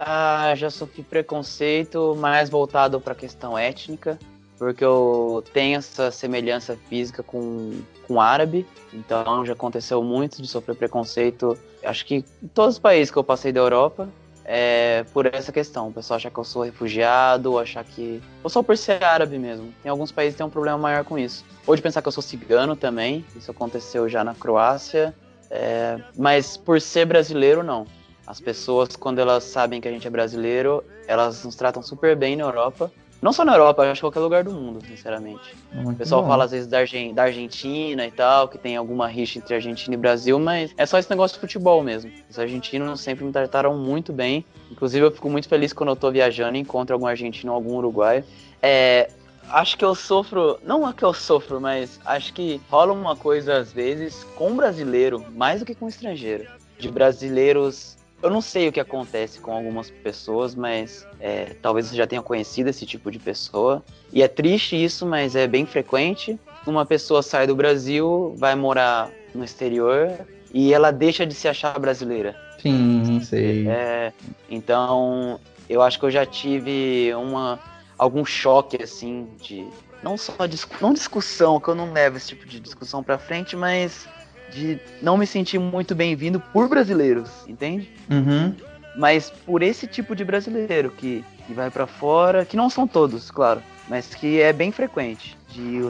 S3: Ah, já sofri preconceito mais voltado para a questão étnica, porque eu tenho essa semelhança física com, com árabe, então já aconteceu muito de sofrer preconceito acho que em todos os países que eu passei da Europa, é, por essa questão. O pessoal achar que eu sou refugiado, achar que. Ou só por ser árabe mesmo. Em alguns países tem um problema maior com isso. Ou de pensar que eu sou cigano também. Isso aconteceu já na Croácia. É, mas por ser brasileiro, não. As pessoas, quando elas sabem que a gente é brasileiro, elas nos tratam super bem na Europa. Não só na Europa, acho que qualquer lugar do mundo, sinceramente. Muito o pessoal bom. fala às vezes da, Argen da, Argentina e tal, que tem alguma rixa entre Argentina e Brasil, mas é só esse negócio de futebol mesmo. Os argentinos sempre me trataram muito bem. Inclusive, eu fico muito feliz quando eu tô viajando e encontro algum argentino ou algum uruguaio. É, acho que eu sofro, não é que eu sofro, mas acho que rola uma coisa às vezes com brasileiro, mais do que com estrangeiro. De brasileiros eu não sei o que acontece com algumas pessoas, mas é, talvez você já tenha conhecido esse tipo de pessoa. E é triste isso, mas é bem frequente. Uma pessoa sai do Brasil, vai morar no exterior e ela deixa de se achar brasileira.
S1: Sim, sei.
S3: É, então, eu acho que eu já tive uma algum choque assim de não só não discussão, que eu não levo esse tipo de discussão para frente, mas de não me sentir muito bem-vindo por brasileiros, entende?
S1: Uhum.
S3: Mas por esse tipo de brasileiro que, que vai para fora, que não são todos, claro, mas que é bem frequente de,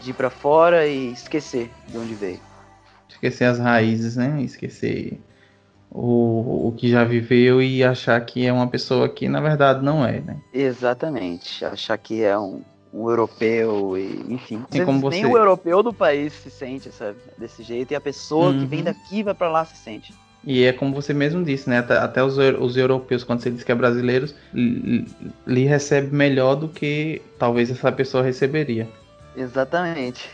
S3: de ir para fora e esquecer de onde veio.
S1: Esquecer as raízes, né? Esquecer o, o que já viveu e achar que é uma pessoa que na verdade não é, né?
S3: Exatamente. Achar que é um, um europeu e enfim.
S1: Como você...
S3: Nem o europeu do país se sente, sabe? Desse jeito e a pessoa uhum. que vem daqui vai para lá se sente.
S1: E é como você mesmo disse, né? Até, os, os, europeus, quando você diz que é brasileiro, lhe recebe melhor do que talvez essa pessoa receberia.
S3: Exatamente.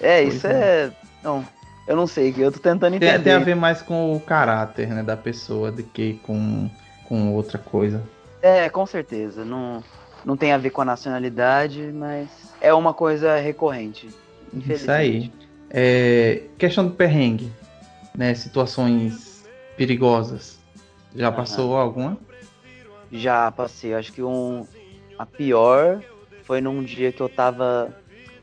S3: É, pois isso é. é. Não, eu não sei, eu tô tentando entender.
S1: Tem, tem, a ver mais com o caráter, né, da pessoa do que com, com outra coisa.
S3: É, com certeza. Não, não tem a ver com a nacionalidade, mas é uma coisa recorrente.
S1: Isso aí. É, questão do perrengue, né? Situações perigosas. Já passou alguma?
S3: Já passei. Acho que um, a pior foi num dia que eu tava.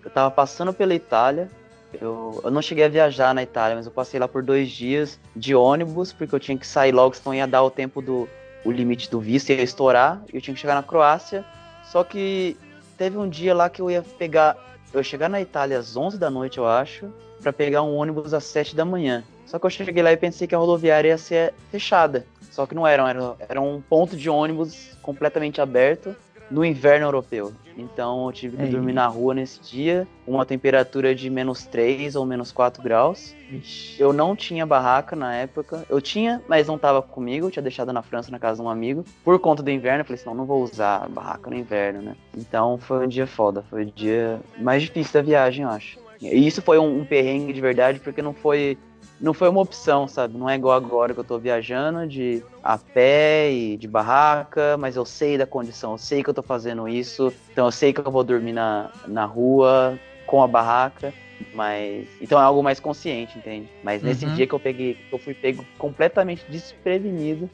S3: Eu tava passando pela Itália. Eu, eu não cheguei a viajar na Itália, mas eu passei lá por dois dias de ônibus, porque eu tinha que sair logo, senão ia dar o tempo do o limite do visto, ia estourar. E eu tinha que chegar na Croácia só que teve um dia lá que eu ia pegar. Eu ia chegar na Itália às 11 da noite, eu acho, para pegar um ônibus às 7 da manhã. Só que eu cheguei lá e pensei que a rodoviária ia ser fechada. Só que não era, era, era um ponto de ônibus completamente aberto no inverno europeu. Então eu tive que é dormir na rua nesse dia, uma temperatura de menos 3 ou menos 4 graus. Ixi. Eu não tinha barraca na época. Eu tinha, mas não estava comigo. Eu tinha deixado na França na casa de um amigo. Por conta do inverno, eu falei assim: não, não vou usar barraca no inverno, né? Então foi um dia foda. Foi o dia mais difícil da viagem, eu acho. E isso foi um, um perrengue de verdade, porque não foi não foi uma opção, sabe? Não é igual agora que eu tô viajando de a pé e de barraca, mas eu sei da condição, eu sei que eu tô fazendo isso, então eu sei que eu vou dormir na, na rua com a barraca, mas então é algo mais consciente, entende? Mas nesse uhum. dia que eu peguei, que eu fui pego completamente desprevenido,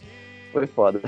S3: foi foda.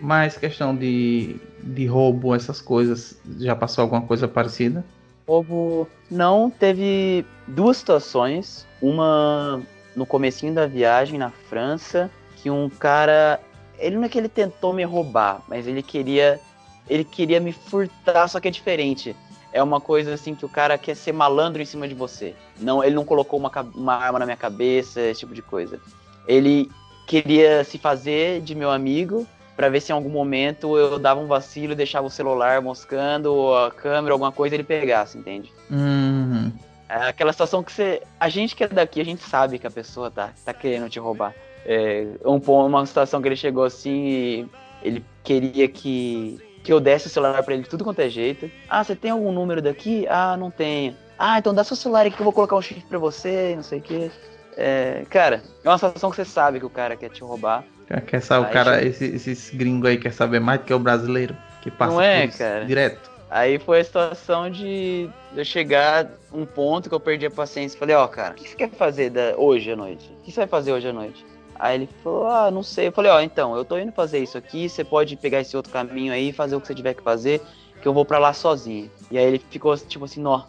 S1: Mas questão de, de roubo, essas coisas, já passou alguma coisa parecida?
S3: Roubo não teve duas situações. Uma no comecinho da viagem na França que um cara, ele não é que ele tentou me roubar, mas ele queria ele queria me furtar, só que é diferente. É uma coisa assim que o cara quer ser malandro em cima de você. Não, ele não colocou uma, uma arma na minha cabeça, esse tipo de coisa. Ele queria se fazer de meu amigo para ver se em algum momento eu dava um vacilo, deixava o celular moscando, ou a câmera, alguma coisa ele pegasse, entende?
S1: Uhum.
S3: É aquela situação que você. A gente que é daqui, a gente sabe que a pessoa tá, tá querendo te roubar. É um, uma situação que ele chegou assim e ele queria que, que eu desse o celular para ele de tudo quanto é jeito. Ah, você tem algum número daqui? Ah, não tenho. Ah, então dá seu celular aqui que eu vou colocar um chip pra você, não sei o quê. É, cara, é uma situação que você sabe que o cara quer te roubar.
S1: Quer saber, o cara,
S3: chega-
S1: esse- esses gringos aí quer saber mais do que o brasileiro, que passa
S3: Não é, cara?
S1: direto.
S3: Aí foi a situação de eu chegar um ponto que eu perdi a paciência. Falei, ó, cara, o que você quer fazer da- hoje à noite? O que você vai fazer hoje à noite? Aí ele falou, ah, não sei. Eu falei, ó, então, eu tô indo fazer isso aqui, você pode pegar esse outro caminho aí, fazer o que você tiver que fazer, que eu vou pra lá sozinho. E aí ele ficou tipo assim, nó, o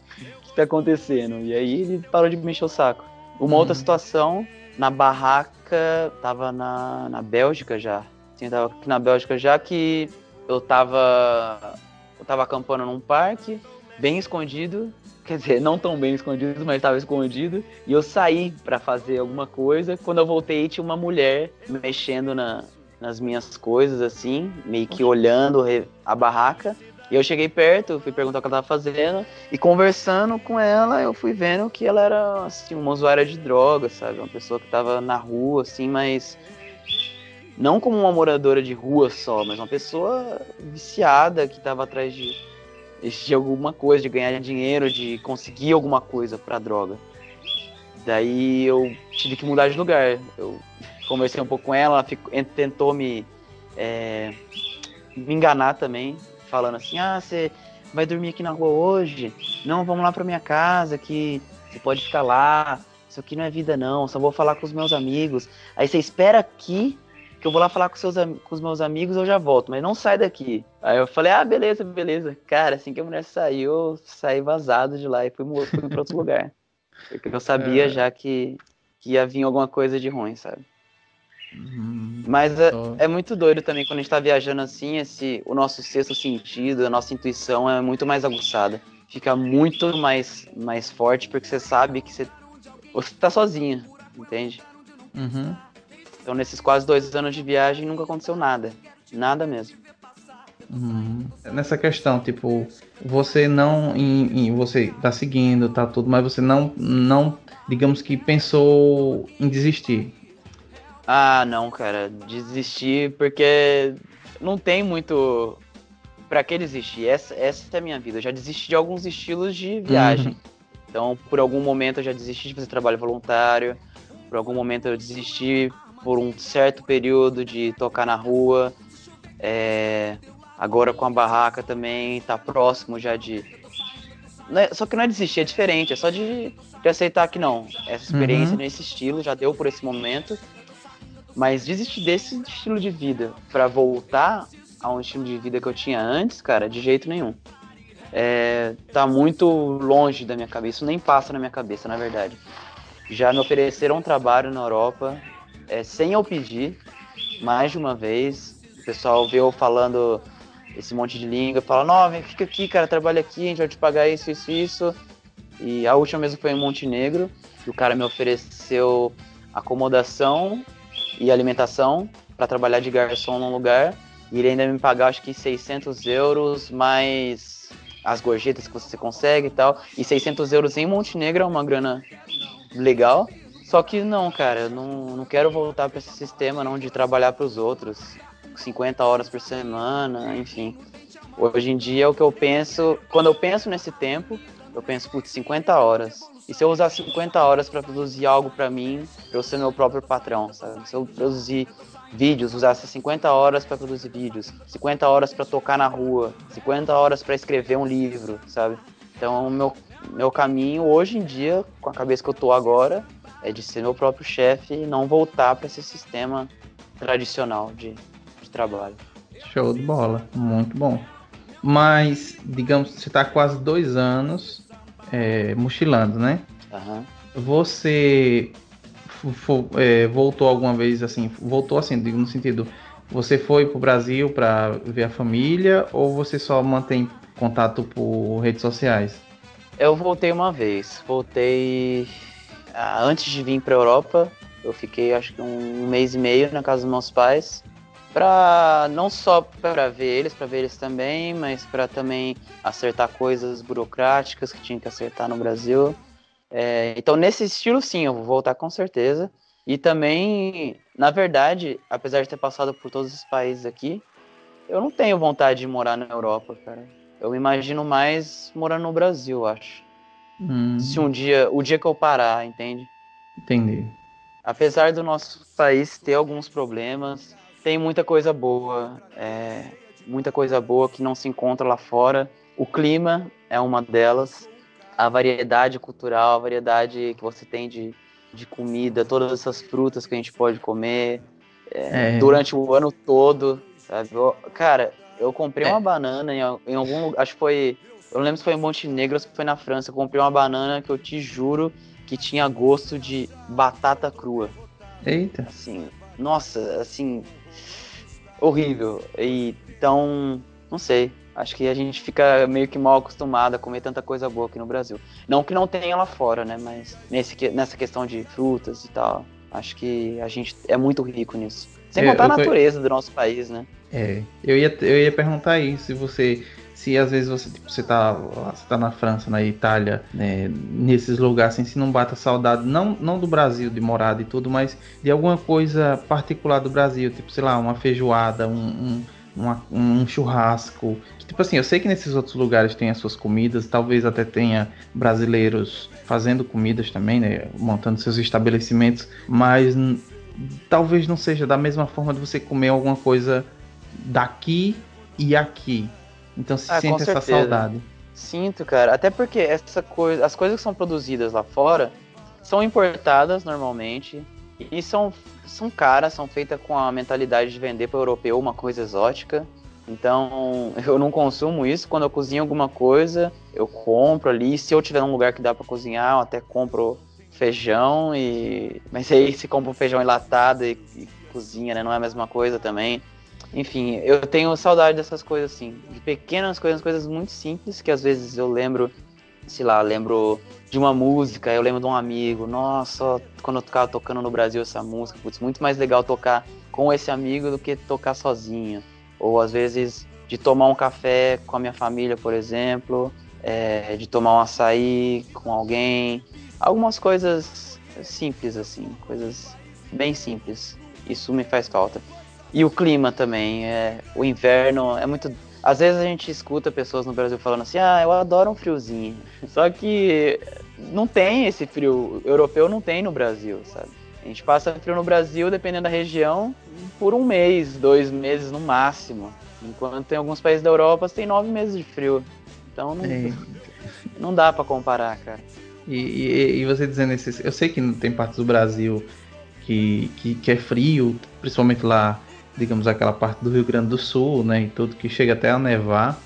S3: que tá acontecendo? E aí ele parou de me encher o saco. Uma outra
S1: Uhum.
S3: situação, na barraca, tava na, na Bélgica já. Sim, eu tava aqui na Bélgica já que eu tava. Eu tava acampando num parque, bem escondido. Quer dizer, não tão bem escondido, mas tava escondido. E eu saí pra fazer alguma coisa. Quando eu voltei, tinha uma mulher mexendo na, nas minhas coisas, assim, meio que olhando a barraca. E eu cheguei perto, fui perguntar o que ela tava fazendo. E conversando com ela, eu fui vendo que ela era, assim, uma usuária de drogas, sabe? Uma pessoa que tava na rua, assim, mas não como uma moradora de rua só, mas uma pessoa viciada que estava atrás de, de alguma coisa, de ganhar dinheiro, de conseguir alguma coisa pra droga. Daí eu tive que mudar de lugar. Eu conversei um pouco com ela, ela tentou me, é, me enganar também, falando assim: ah, você vai dormir aqui na rua hoje? Não, vamos lá pra minha casa que você pode ficar lá. Isso aqui não é vida, não. Só vou falar com os meus amigos. Aí você espera aqui que eu vou lá falar com, seus, com os meus amigos, eu já volto, mas não sai daqui. Aí eu falei, ah, beleza, beleza. Cara, assim que a mulher saiu, eu saí vazado de lá e fui, fui pra outro lugar. Porque eu sabia
S1: É.
S3: já que, que ia vir alguma coisa de ruim, sabe?
S1: Hum,
S3: Mas é,
S1: Só-
S3: é muito doido também quando a gente tá viajando assim, esse, o nosso sexto sentido, a nossa intuição é muito mais aguçada. Fica muito mais, mais forte porque você sabe que você, você tá sozinho, entende?
S1: uhum.
S3: Então, nesses quase dois anos de viagem, nunca aconteceu nada. Nada mesmo.
S1: Hum, Nessa questão, tipo, você não. Em, em- você tá seguindo, tá tudo, mas você não, não, digamos que pensou em desistir.
S3: Ah, não, cara. Desistir porque não tem muito. Pra que desistir? Essa, essa é a minha vida. Eu já desisti de alguns estilos de viagem.
S1: Uhum.
S3: Então, por algum momento, eu já desisti de fazer trabalho voluntário. Por algum momento, eu desisti por um certo período de tocar na rua. É, Agora com a barraca também, tá próximo já de. É- Só que não é desistir, é diferente. É só de, de aceitar que não. Essa experiência
S1: Uhum.
S3: nesse estilo já deu por esse momento. Mas desistir desse estilo de vida pra voltar a um estilo de vida que eu tinha antes, cara, de jeito nenhum. É, tá muito longe da minha cabeça, isso nem passa na minha cabeça, na verdade. Já me ofereceram um trabalho na Europa, é, sem eu pedir, mais de uma vez. O pessoal viu eu falando esse monte de língua, fala, não, vem, fica aqui, cara, trabalha aqui, a gente vai te pagar isso, isso, isso. E a última mesmo foi em Montenegro, que o cara me ofereceu acomodação e alimentação para trabalhar de garçom num lugar. E ele ainda me pagar, acho que 600 euros, mais as gorjetas que você consegue e tal. E 600 euros em Montenegro é uma grana legal. Só que não, cara, eu não, não quero voltar para esse sistema não de trabalhar para os outros. 50 horas por semana, enfim. Hoje em dia, o que eu penso, quando eu penso nesse tempo, eu penso, putz, 50 horas. E se eu usar 50 horas para produzir algo para mim, eu ser meu próprio patrão, sabe? Se eu produzir vídeos, usar essas 50 horas para produzir vídeos, 50 horas para tocar na rua, 50 horas para escrever um livro, sabe? Então, meu, meu caminho hoje em dia, com a cabeça que eu tô agora, é de ser meu próprio chefe e não voltar para esse sistema tradicional de, de trabalho.
S1: Show de bola, muito bom. Mas, digamos, você tá quase dois anos é, mochilando, né?
S3: Aham.
S1: Você é, voltou alguma vez assim? Voltou assim, digo no sentido, você foi pro Brasil para ver a família ou você só mantém contato por redes sociais?
S3: Eu voltei uma vez. Voltei antes de vir para Europa. Eu fiquei acho que um mês e meio na casa dos meus pais. Pra, não só para ver eles, para ver eles também, mas para também acertar coisas burocráticas que tinha que acertar no Brasil. É, então, nesse estilo, sim, eu vou voltar com certeza. E também, na verdade, apesar de ter passado por todos os países aqui, eu não tenho vontade de morar na Europa, cara. Eu me imagino mais morando no Brasil, acho.
S1: Hum,
S3: Se um dia, o dia que eu parar, entende?
S1: entendi.
S3: Apesar do nosso país ter alguns problemas, tem muita coisa boa, é, muita coisa boa que não se encontra lá fora. O clima é uma delas, a variedade cultural, a variedade que você tem de, de comida, todas essas frutas que a gente pode comer é,
S1: É.
S3: durante o ano todo, sabe? Cara, eu comprei
S1: É.
S3: uma banana em, em algum lugar, acho que foi, eu não lembro se foi em Montenegro ou se foi na França, eu comprei uma banana que eu te juro que tinha gosto de batata crua
S1: Eita.
S3: assim, nossa, assim, horrível. E, então, não sei. Acho que a gente fica meio que mal acostumado a comer tanta coisa boa aqui no Brasil. Não que não tenha lá fora, né? Mas nesse, nessa questão de frutas e tal, acho que a gente é muito rico nisso. Sem
S1: Eu-
S3: contar a
S1: eu tô-
S3: natureza do nosso país, né?
S1: É, eu ia, eu ia perguntar isso, se você, se às vezes você, tipo, você tá, você tá na França, na Itália, né, nesses lugares, assim, se não bata saudade, não, não do Brasil, de morada e tudo, mas de alguma coisa particular do Brasil, tipo, sei lá, uma feijoada, um, um, uma- um churrasco, tipo assim, eu sei que nesses outros lugares tem as suas comidas, talvez até tenha brasileiros fazendo comidas também, né, montando seus estabelecimentos, mas talvez não seja da mesma forma de você comer alguma coisa daqui e aqui. Então se
S3: Ah,
S1: sente essa
S3: certeza.
S1: saudade.
S3: Sinto, cara. Até porque essa coisa, as coisas que são produzidas lá fora são importadas normalmente e são, são caras, são feitas com a mentalidade de vender para o europeu uma coisa exótica. Então eu não consumo isso. Quando eu cozinho alguma coisa, eu compro ali. Se eu tiver um lugar que dá para cozinhar, eu até compro feijão e. Mas aí se compra um feijão enlatado e, e cozinha, né? Não é a mesma coisa também. Enfim, eu tenho saudade dessas coisas assim, de pequenas coisas, coisas muito simples que às vezes eu lembro, sei lá, lembro de uma música, eu lembro de um amigo, nossa, quando eu ficava tocando no Brasil essa música, putz, muito mais legal tocar com esse amigo do que tocar sozinho. Ou às vezes de tomar um café com a minha família, por exemplo, é, de tomar um açaí com alguém, algumas coisas simples assim, coisas bem simples. Isso me faz falta. E o clima também, é, o inverno é muito. Às vezes a gente escuta pessoas no Brasil falando assim, ah, eu adoro um friozinho. Só que não tem esse frio, europeu não tem no Brasil, sabe? A gente passa frio no Brasil, dependendo da região, por um mês, dois meses no máximo. Enquanto tem alguns países da Europa tem nove meses de frio. Então não,
S1: É,
S3: não dá pra comparar, cara.
S1: E, e- e você dizendo isso, eu sei que tem partes do Brasil que, que, que é frio, principalmente lá, digamos, aquela parte do Rio Grande do Sul, né, e tudo, que chega até a nevar.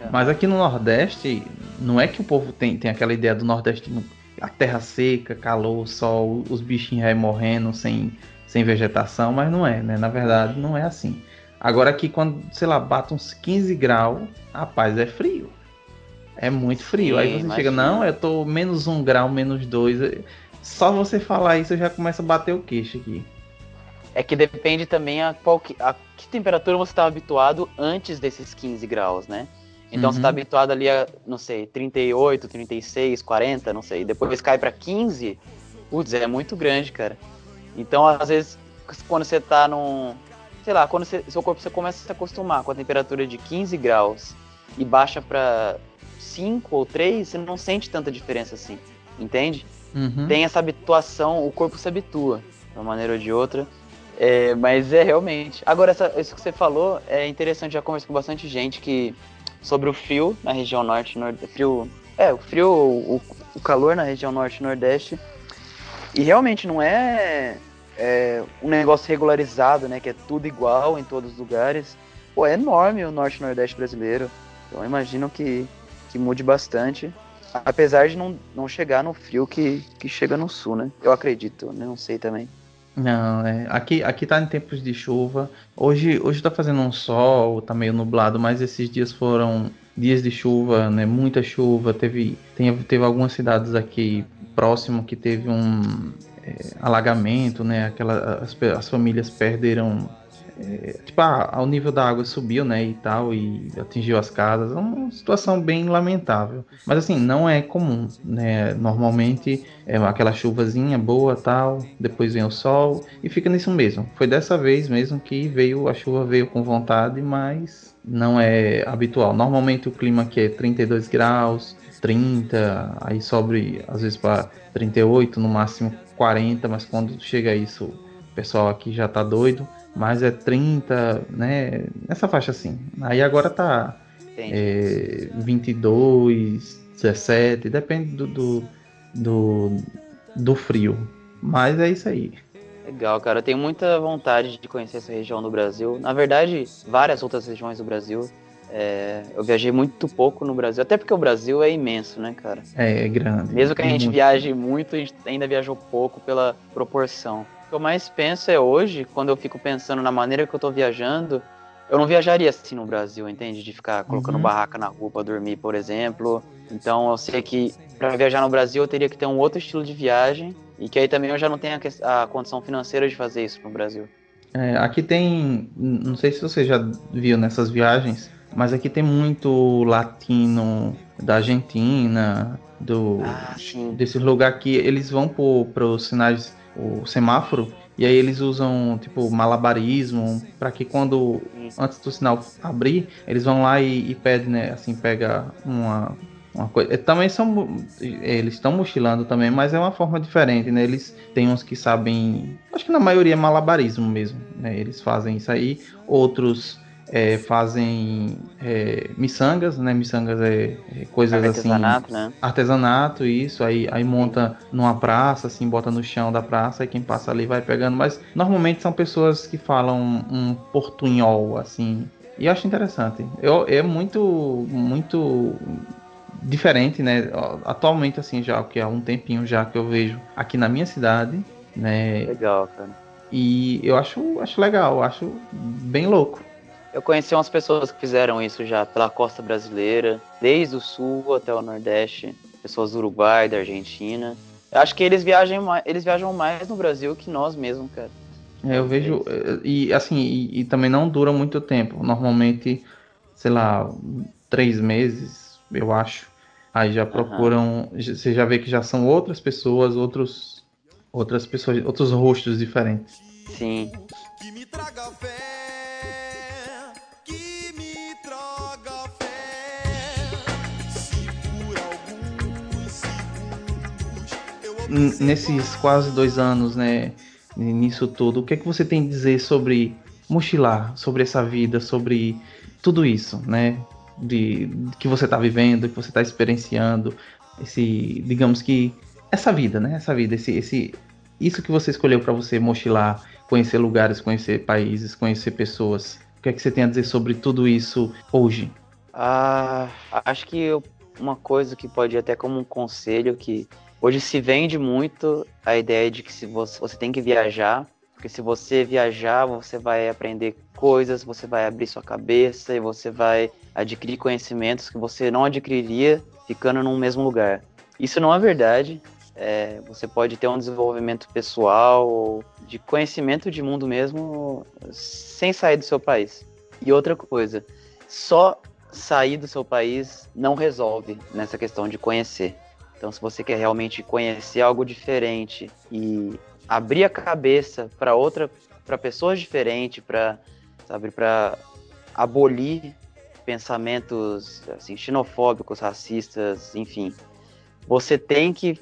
S3: É.
S1: Mas aqui no Nordeste, não é que o povo tem, tem aquela ideia do Nordeste, a terra seca, calor, sol, os bichinhos aí morrendo sem, sem vegetação, mas não é, né? Na verdade, não é assim. Agora aqui, quando, sei lá, bate uns 15 graus, rapaz, é frio. É muito frio.
S3: Sim,
S1: aí você chega,
S3: imagino.
S1: não, eu tô menos um grau, menos dois. Só você falar isso, eu já começa a bater o queixo aqui.
S3: É que depende também a, qual que, a que temperatura você estava habituado antes desses 15 graus, né? Então você
S1: Uhum.
S3: tá habituado ali a, não sei, 38, 36, 40, não sei. Depois cai pra 15, putz, é muito grande, cara. Então, às vezes, quando você tá num. Sei lá, quando você- seu corpo você começa a se acostumar com a temperatura de 15 graus e baixa pra 5 ou 3, você não sente tanta diferença assim. Entende?
S1: Uhum.
S3: tem essa habituação, o corpo se habitua de uma maneira ou de outra. É, mas é realmente. Agora, essa- isso que você falou é interessante, já conversei com bastante gente que sobre o frio na região norte, nordeste. Frio. É, o frio, o, o calor na região norte e nordeste. E realmente não é, é um negócio regularizado, né? Que é tudo igual em todos os lugares. Pô, é enorme o norte e nordeste brasileiro. Então imagino que, que mude bastante. Apesar de não, não chegar no frio que, que chega no sul, né? Eu acredito, né? Não sei também.
S1: Não, é. Aqui, aqui tá em tempos de chuva. Hoje, hoje tá fazendo um sol, tá meio nublado, mas esses dias foram dias de chuva, né? Muita chuva. Teve, tem, teve algumas cidades aqui próximo que teve um é, alagamento, né? Aquela, as, as famílias perderam. É, tipo, ah, o nível da água subiu, né? E tal, e atingiu as casas. É uma situação bem lamentável. Mas assim, não é comum, né? Normalmente é aquela chuvazinha boa tal, depois vem o sol e fica nisso mesmo. Foi dessa vez mesmo que veio a chuva veio com vontade, mas não é habitual. Normalmente o clima aqui é 32 graus, 30, aí sobe às vezes para 38, no máximo 40, mas quando chega isso, o pessoal aqui já tá doido. Mas é 30, né? Nessa faixa assim. Aí agora tá é, 22, 17, depende do, do, do, do frio. Mas é isso aí.
S3: Legal, cara. Eu tenho muita vontade de conhecer essa região do Brasil. Na verdade, várias outras regiões do Brasil. É, eu viajei muito pouco no Brasil, até porque o Brasil é imenso, né, cara?
S1: É, é grande.
S3: Mesmo que a gente
S1: muito.
S3: viaje muito, a gente ainda viajou pouco pela proporção. O que eu mais penso é hoje, quando eu fico pensando na maneira que eu tô viajando, eu não viajaria assim no Brasil, entende? De ficar colocando
S1: Uhum.
S3: barraca na rua pra dormir, por exemplo. Então eu sei que para viajar no Brasil eu teria que ter um outro estilo de viagem e que aí também eu já não tenho a, a condição financeira de fazer isso no Brasil.
S1: É, aqui tem, não sei se você já viu nessas viagens, mas aqui tem muito latino da Argentina, do
S3: Ah, sim.
S1: desse lugar aqui, eles vão para os sinais, o semáforo, e aí eles usam tipo malabarismo para que quando antes do sinal abrir, eles vão lá e, e pedem, né, assim, pega uma uma coisa, eh, também são mo- eles estão mochilando também, mas é uma forma diferente, né? Eles tem uns que sabem, acho que na maioria é malabarismo mesmo, né? Eles fazem isso aí, outros eh, fazem eh, miçangas, né? Miçangas é, é coisas assim
S3: Artesanato, né?
S1: artesanato, isso, aí, aí monta numa praça, assim, bota no chão da praça, e quem passa ali vai pegando, mas normalmente são pessoas que falam um portunhol, assim, e eu acho interessante. Eu, é muito, muito diferente, né, atualmente, assim, já, que há um tempinho já que eu vejo aqui na minha cidade, né,
S3: Legal, cara.
S1: e eu acho, acho legal, acho bem louco.
S3: Eu conheci umas pessoas que fizeram isso já pela costa brasileira, desde o sul até o nordeste, pessoas do Uruguai, da Argentina. Eu acho que eles viajam mais, eles viajam mais no Brasil que nós mesmos, cara.
S1: É, eu vejo, eh, e assim, e, e também não dura muito tempo. Normalmente, sei lá, três meses, eu acho. Aí já procuram, já- você já vê que já são outras pessoas, outros, outras pessoas, outros rostos diferentes.
S3: Sim.
S2: Que me traga fé,
S1: Nesses quase dois anos, né, nisso tudo, o que é que você tem a dizer sobre mochilar, sobre essa vida, sobre tudo isso, né, de, de que você está vivendo, que você está experienciando, esse, digamos que essa vida, né, essa vida, esse, esse, isso que você escolheu para você mochilar, conhecer lugares, conhecer países, conhecer pessoas. O que é que você tem a dizer sobre tudo isso hoje?
S3: Ah, acho que eu- uma coisa que pode ir até como um conselho que hoje se vende muito a ideia de que se você, você tem que viajar, porque se você viajar, você vai aprender coisas, você vai abrir sua cabeça e você vai adquirir conhecimentos que você não adquiriria ficando num mesmo lugar. Isso não é verdade. É, você pode ter um desenvolvimento pessoal, de conhecimento de mundo mesmo, sem sair do seu país. E outra coisa, só sair do seu país não resolve nessa questão de conhecer. Então, se você quer realmente conhecer algo diferente e abrir a cabeça para outra, para pessoas diferentes, para sabe, para abolir pensamentos assim xenofóbicos, racistas, enfim, você tem que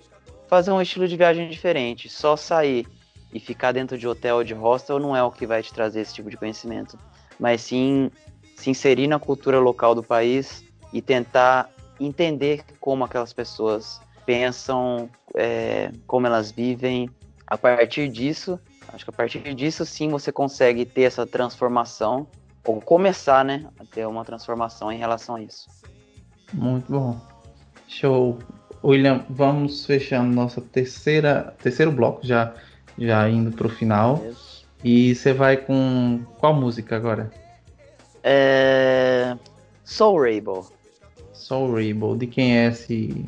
S3: fazer um estilo de viagem diferente. Só sair e ficar dentro de hotel ou de hostel não é o que vai te trazer esse tipo de conhecimento, mas sim se inserir na cultura local do país e tentar entender como aquelas pessoas pensam, é, como elas vivem. A partir disso, acho que a partir disso sim você consegue ter essa transformação ou começar, né, a ter uma transformação em relação a isso.
S1: Muito bom. Show. William, vamos fechando nossa terceira terceiro bloco já já indo pro final. E você vai com qual música agora?
S3: É... Soul Rebel.
S1: Soul Rebel. De quem é esse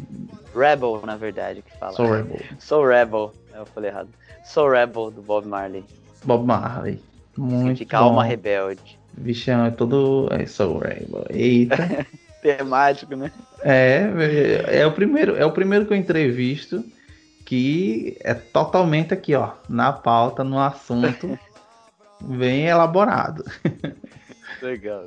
S3: Rebel, na verdade, que fala.
S1: Soul Rebel?
S3: Soul Rebel. Eu falei errado. Soul Rebel, do Bob Marley.
S1: Bob Marley. Muito
S3: Significa
S1: bom.
S3: alma rebelde.
S1: Bichão, é todo. É Soul Rebel. Eita.
S3: Temático, né?
S1: é, é o primeiro, é o primeiro que eu entrevisto que é totalmente aqui, ó, na pauta, no assunto, bem elaborado.
S3: Legal.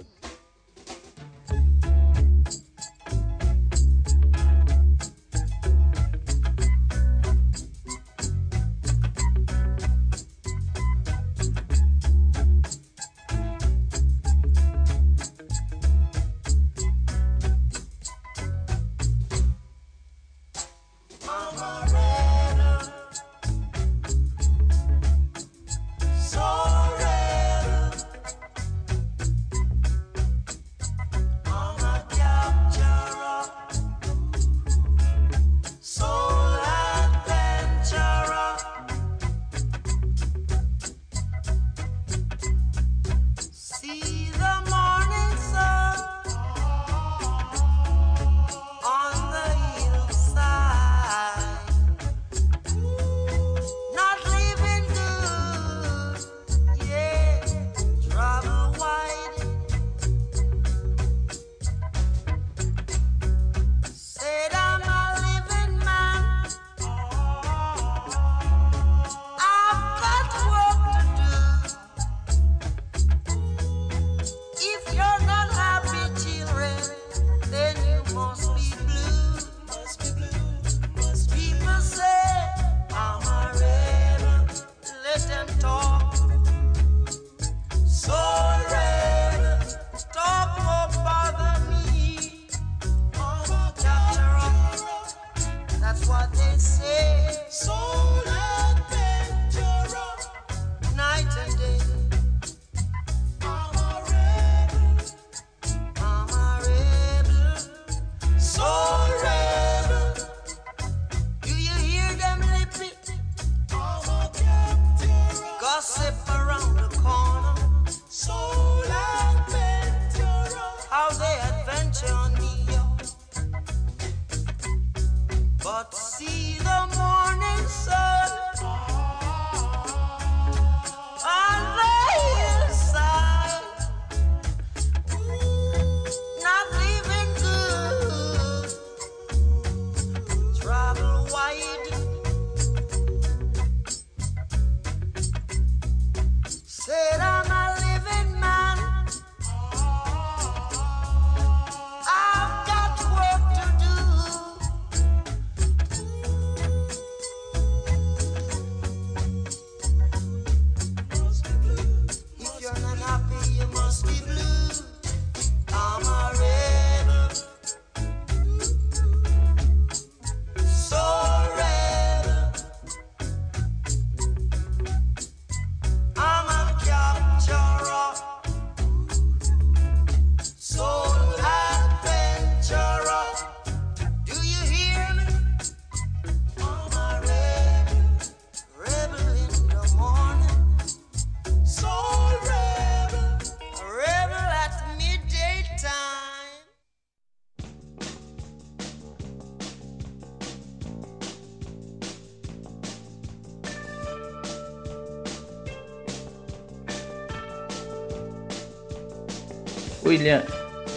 S1: William,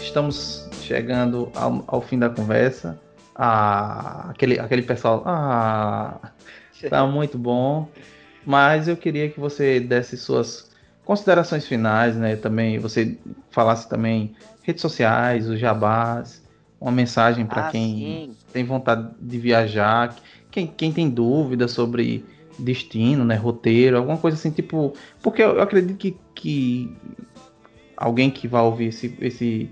S1: estamos chegando ao, ao fim da conversa. Ah, aquele, aquele pessoal. Ah, tá muito bom. Mas eu queria que você desse suas considerações finais, né? Também você falasse também redes sociais, os jabás, uma mensagem para
S3: Ah,
S1: quem
S3: sim.
S1: tem vontade de viajar, quem, quem tem dúvida sobre destino, né? Roteiro, alguma coisa assim, tipo. Porque eu, acredito que, que alguém que vai ouvir esse, esse,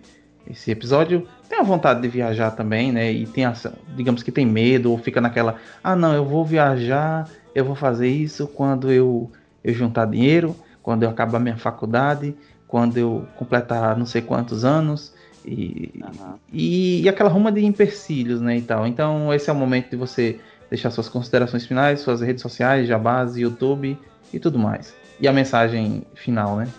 S1: esse episódio tem a vontade de viajar também, né? E tem, digamos que tem medo, ou fica naquela, ah, não, eu vou viajar, eu vou fazer isso quando eu, eu juntar dinheiro, quando eu acabar minha faculdade, quando eu completar não sei quantos anos, e,
S3: Aham.
S1: e, e aquela ruma de empecilhos, né, e tal. Então, esse é o momento de você deixar suas considerações finais, suas redes sociais, jabás, YouTube e tudo mais. E a mensagem final, né?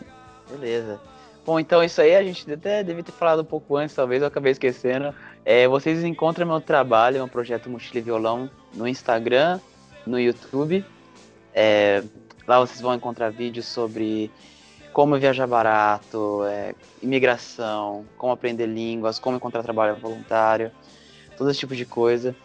S3: Beleza. Bom, então isso aí a gente até devia ter falado um pouco antes, talvez eu acabei esquecendo. É, vocês encontram meu trabalho, meu projeto Mochila e Violão, no Instagram, no YouTube. É, lá vocês vão encontrar vídeos sobre como viajar barato, é, imigração, como aprender línguas, como encontrar trabalho voluntário, todo esse tipo de coisa.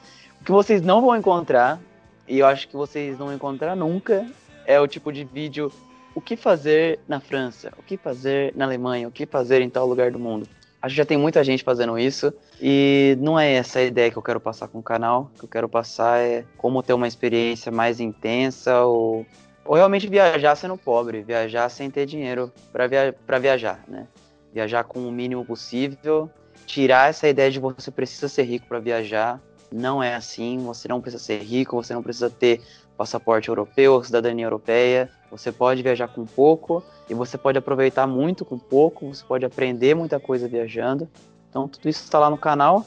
S3: O que vocês não vão encontrar, e eu acho que vocês não vão encontrar nunca, é o tipo de vídeo o que fazer na França, o que fazer na Alemanha, o que fazer em tal lugar do mundo. Acho que já tem muita gente fazendo isso e não é essa a ideia que eu quero passar com o canal. O que eu quero passar é como ter uma experiência mais intensa ou, ou realmente viajar sendo pobre, viajar sem ter dinheiro para via viajar, né? Viajar com o mínimo possível, tirar essa ideia de você precisa ser rico para viajar. Não é assim, você não precisa ser rico, você não precisa ter passaporte europeu, cidadania europeia. Você pode viajar com pouco e você pode aproveitar muito com pouco, você pode aprender muita coisa viajando. Então, tudo isso está lá no canal.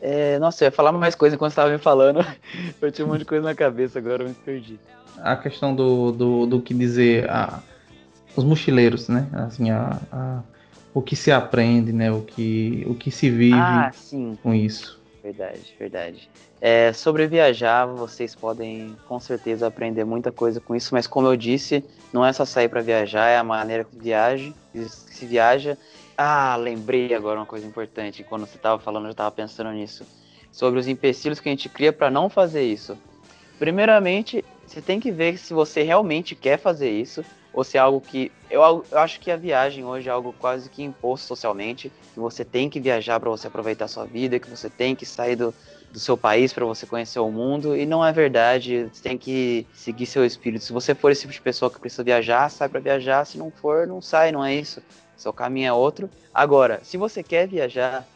S3: É, nossa, eu ia falar mais coisa enquanto você estava me falando. Eu tinha um monte de coisa na cabeça, agora eu me perdi.
S1: A questão do, do, do que dizer a, os mochileiros, né? Assim, a, a- o que se aprende, né? O que, o que se vive
S3: Ah,
S1: com isso.
S3: Verdade, verdade. É, sobre viajar, vocês podem com certeza aprender muita coisa com isso, mas como eu disse, não é só sair para viajar, é a maneira que viaje, que se viaja. Ah, lembrei agora uma coisa importante. Quando você estava falando, eu estava pensando nisso. Sobre os empecilhos que a gente cria para não fazer isso. Primeiramente, você tem que ver se você realmente quer fazer isso, ou se é algo que. Eu, eu acho que a viagem hoje é algo quase que imposto socialmente, que você tem que viajar para você aproveitar a sua vida, que você tem que sair do, do seu país para você conhecer o mundo, e não é verdade. Você tem que seguir seu espírito. Se você for esse tipo de pessoa que precisa viajar, sai para viajar. Se não for, não sai, não é isso. Seu caminho é outro. Agora, se você quer viajar,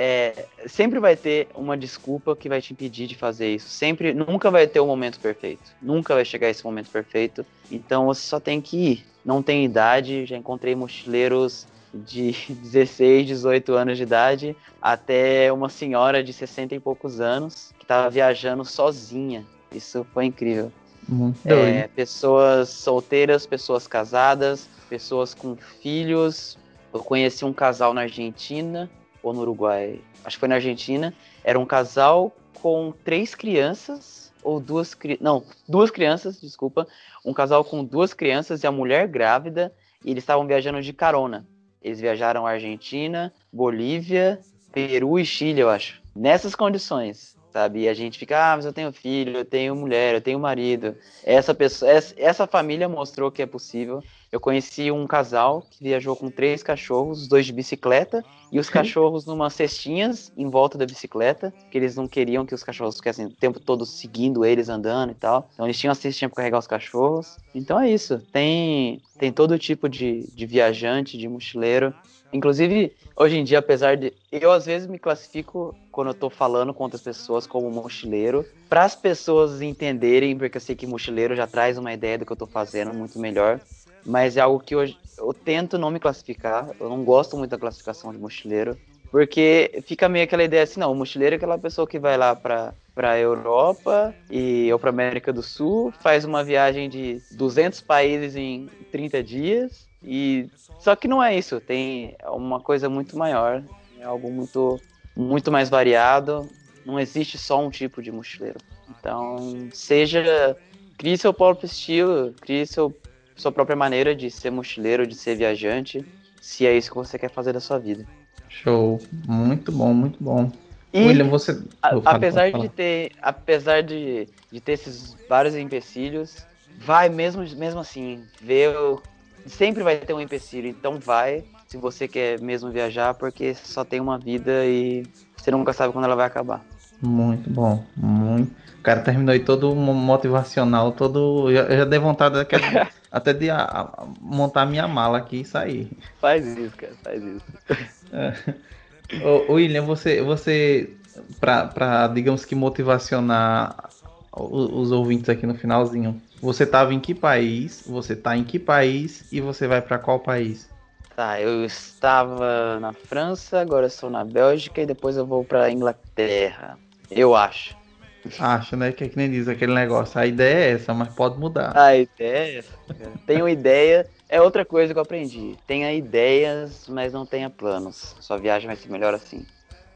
S3: é, sempre vai ter uma desculpa que vai te impedir de fazer isso. Sempre, nunca vai ter o momento perfeito. Nunca vai chegar esse momento perfeito. Então você só tem que ir. Não tem idade. Já encontrei mochileiros de 16, 18 anos de idade até uma senhora de 60 e poucos anos que estava viajando sozinha. Isso foi incrível.
S1: Muito
S3: É,
S1: doido.
S3: pessoas solteiras, pessoas casadas, pessoas com filhos. Eu conheci um casal na Argentina ou no Uruguai, acho que foi na Argentina. Era um casal com três crianças, ou duas. Não, duas crianças, desculpa. Um casal com duas crianças e a mulher grávida. E eles estavam viajando de carona. Eles viajaram Argentina, Bolívia, Peru e Chile, eu acho. Nessas condições, sabe? E a gente fica, ah, mas eu tenho filho, eu tenho mulher, eu tenho marido. Essa pessoa, essa família mostrou que é possível. Eu conheci um casal que viajou com três cachorros, os dois de bicicleta, e os cachorros numa cestinhas em volta da bicicleta, que eles não queriam que os cachorros ficassem o tempo todo seguindo eles andando e tal. Então eles tinham uma cestinha para carregar os cachorros. Então é isso. Tem, tem todo tipo de, de viajante, de mochileiro. Inclusive, hoje em dia, apesar de. Eu às vezes me classifico, quando eu tô falando com outras pessoas, como mochileiro, para as pessoas entenderem, porque eu sei que mochileiro já traz uma ideia do que eu tô fazendo muito melhor mas é algo que eu, eu tento não me classificar. Eu não gosto muito da classificação de mochileiro, porque fica meio aquela ideia assim, não, o mochileiro é aquela pessoa que vai lá para para Europa e ou para América do Sul, faz uma viagem de 200 países em 30 dias e só que não é isso, tem uma coisa muito maior, é algo muito muito mais variado, não existe só um tipo de mochileiro. Então, seja crie seu próprio estilo, crie seu sua própria maneira de ser mochileiro, de ser viajante, se é isso que você quer fazer da sua vida.
S1: Show, muito bom, muito bom.
S3: E, William, você. A, apesar de ter, apesar de, de ter esses vários empecilhos, vai mesmo, mesmo assim, ver, sempre vai ter um empecilho, então vai, se você quer mesmo viajar, porque só tem uma vida e você nunca sabe quando ela vai acabar.
S1: Muito bom, muito. O cara terminou aí todo motivacional, todo. Eu já dei vontade até de a, a, montar minha mala aqui e sair.
S3: Faz isso, cara, faz isso.
S1: É. Ô, William, você, você para digamos que motivacionar os, os, ouvintes aqui no finalzinho, você tava em que país? Você tá em que país e você vai para qual país?
S3: Tá, eu estava na França, agora estou na Bélgica e depois eu vou para Inglaterra. Eu acho.
S1: Acho, né? Que, é que nem diz aquele negócio. A ideia é essa, mas pode mudar.
S3: A ideia é essa. Tenho ideia. É outra coisa que eu aprendi. Tenha ideias, mas não tenha planos. Sua viagem vai ser melhor assim.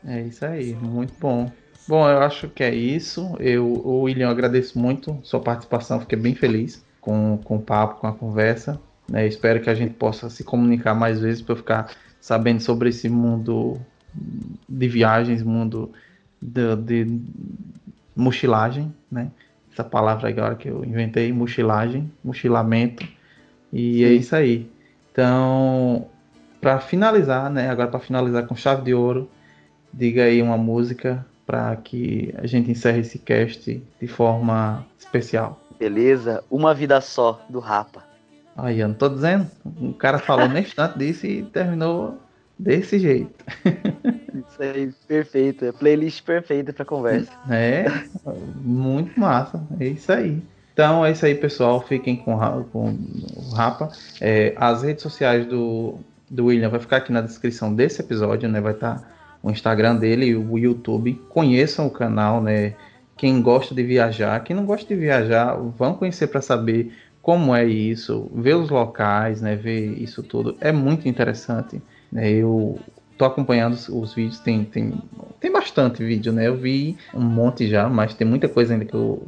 S1: É isso aí, muito bom. Bom, eu acho que é isso. Eu, o William, eu agradeço muito sua participação. Fiquei bem feliz com, com o papo, com a conversa. Né? Espero que a gente possa se comunicar mais vezes para eu ficar sabendo sobre esse mundo de viagens, mundo de, de mochilagem, né? Essa palavra agora que eu inventei, mochilagem, mochilamento. E Sim. é isso aí. Então, para finalizar, né? Agora para finalizar com chave de ouro, diga aí uma música para que a gente encerre esse cast de forma especial.
S3: Beleza, Uma Vida Só, do Rapa.
S1: Aí, eu não tô dizendo. O cara falou nem instante disso e terminou desse jeito.
S3: Isso aí, perfeito. É playlist perfeita para conversa.
S1: É, muito massa. É isso aí. Então é isso aí, pessoal. Fiquem com, com o Rapa. É, as redes sociais do, do William vai ficar aqui na descrição desse episódio, né? Vai estar tá o Instagram dele e o YouTube. Conheçam o canal, né? Quem gosta de viajar, quem não gosta de viajar, vão conhecer para saber como é isso, ver os locais, né? Ver isso tudo. É muito interessante. Né? Eu tô acompanhando os, os, vídeos, tem, tem, tem bastante vídeo, né? Eu vi um monte já, mas tem muita coisa ainda que eu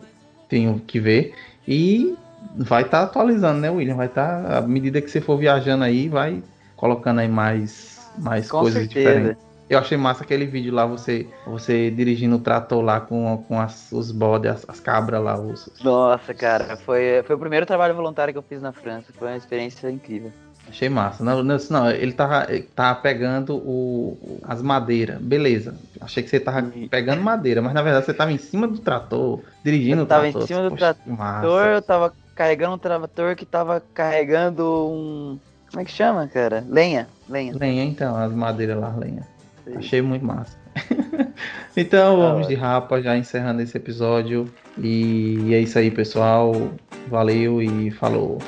S1: tenho que ver. E vai estar tá atualizando, né, William? Vai estar, tá, à medida que você for viajando aí, vai colocando aí mais, mais coisas certeza. diferentes. Eu achei massa aquele vídeo lá, você você dirigindo o trator lá com, com as, os bodes, as, as cabras lá. Os...
S3: Nossa, cara, foi, foi o primeiro trabalho voluntário que eu fiz na França. Foi uma experiência incrível.
S1: Achei massa. Não, não, não ele tava, ele tava pegando o, as madeiras. Beleza. Achei que você tava pegando madeira, mas na verdade você tava em cima do trator, dirigindo eu o
S3: trator. Tava em cima do Poxa, trator, massa. eu tava carregando um trator que tava carregando um. Como é que chama, cara? Lenha. Lenha.
S1: Lenha, então, as madeiras lá, lenha. Sim. Achei muito massa. então vamos de rapa, já encerrando esse episódio. E é isso aí, pessoal. Valeu e falou.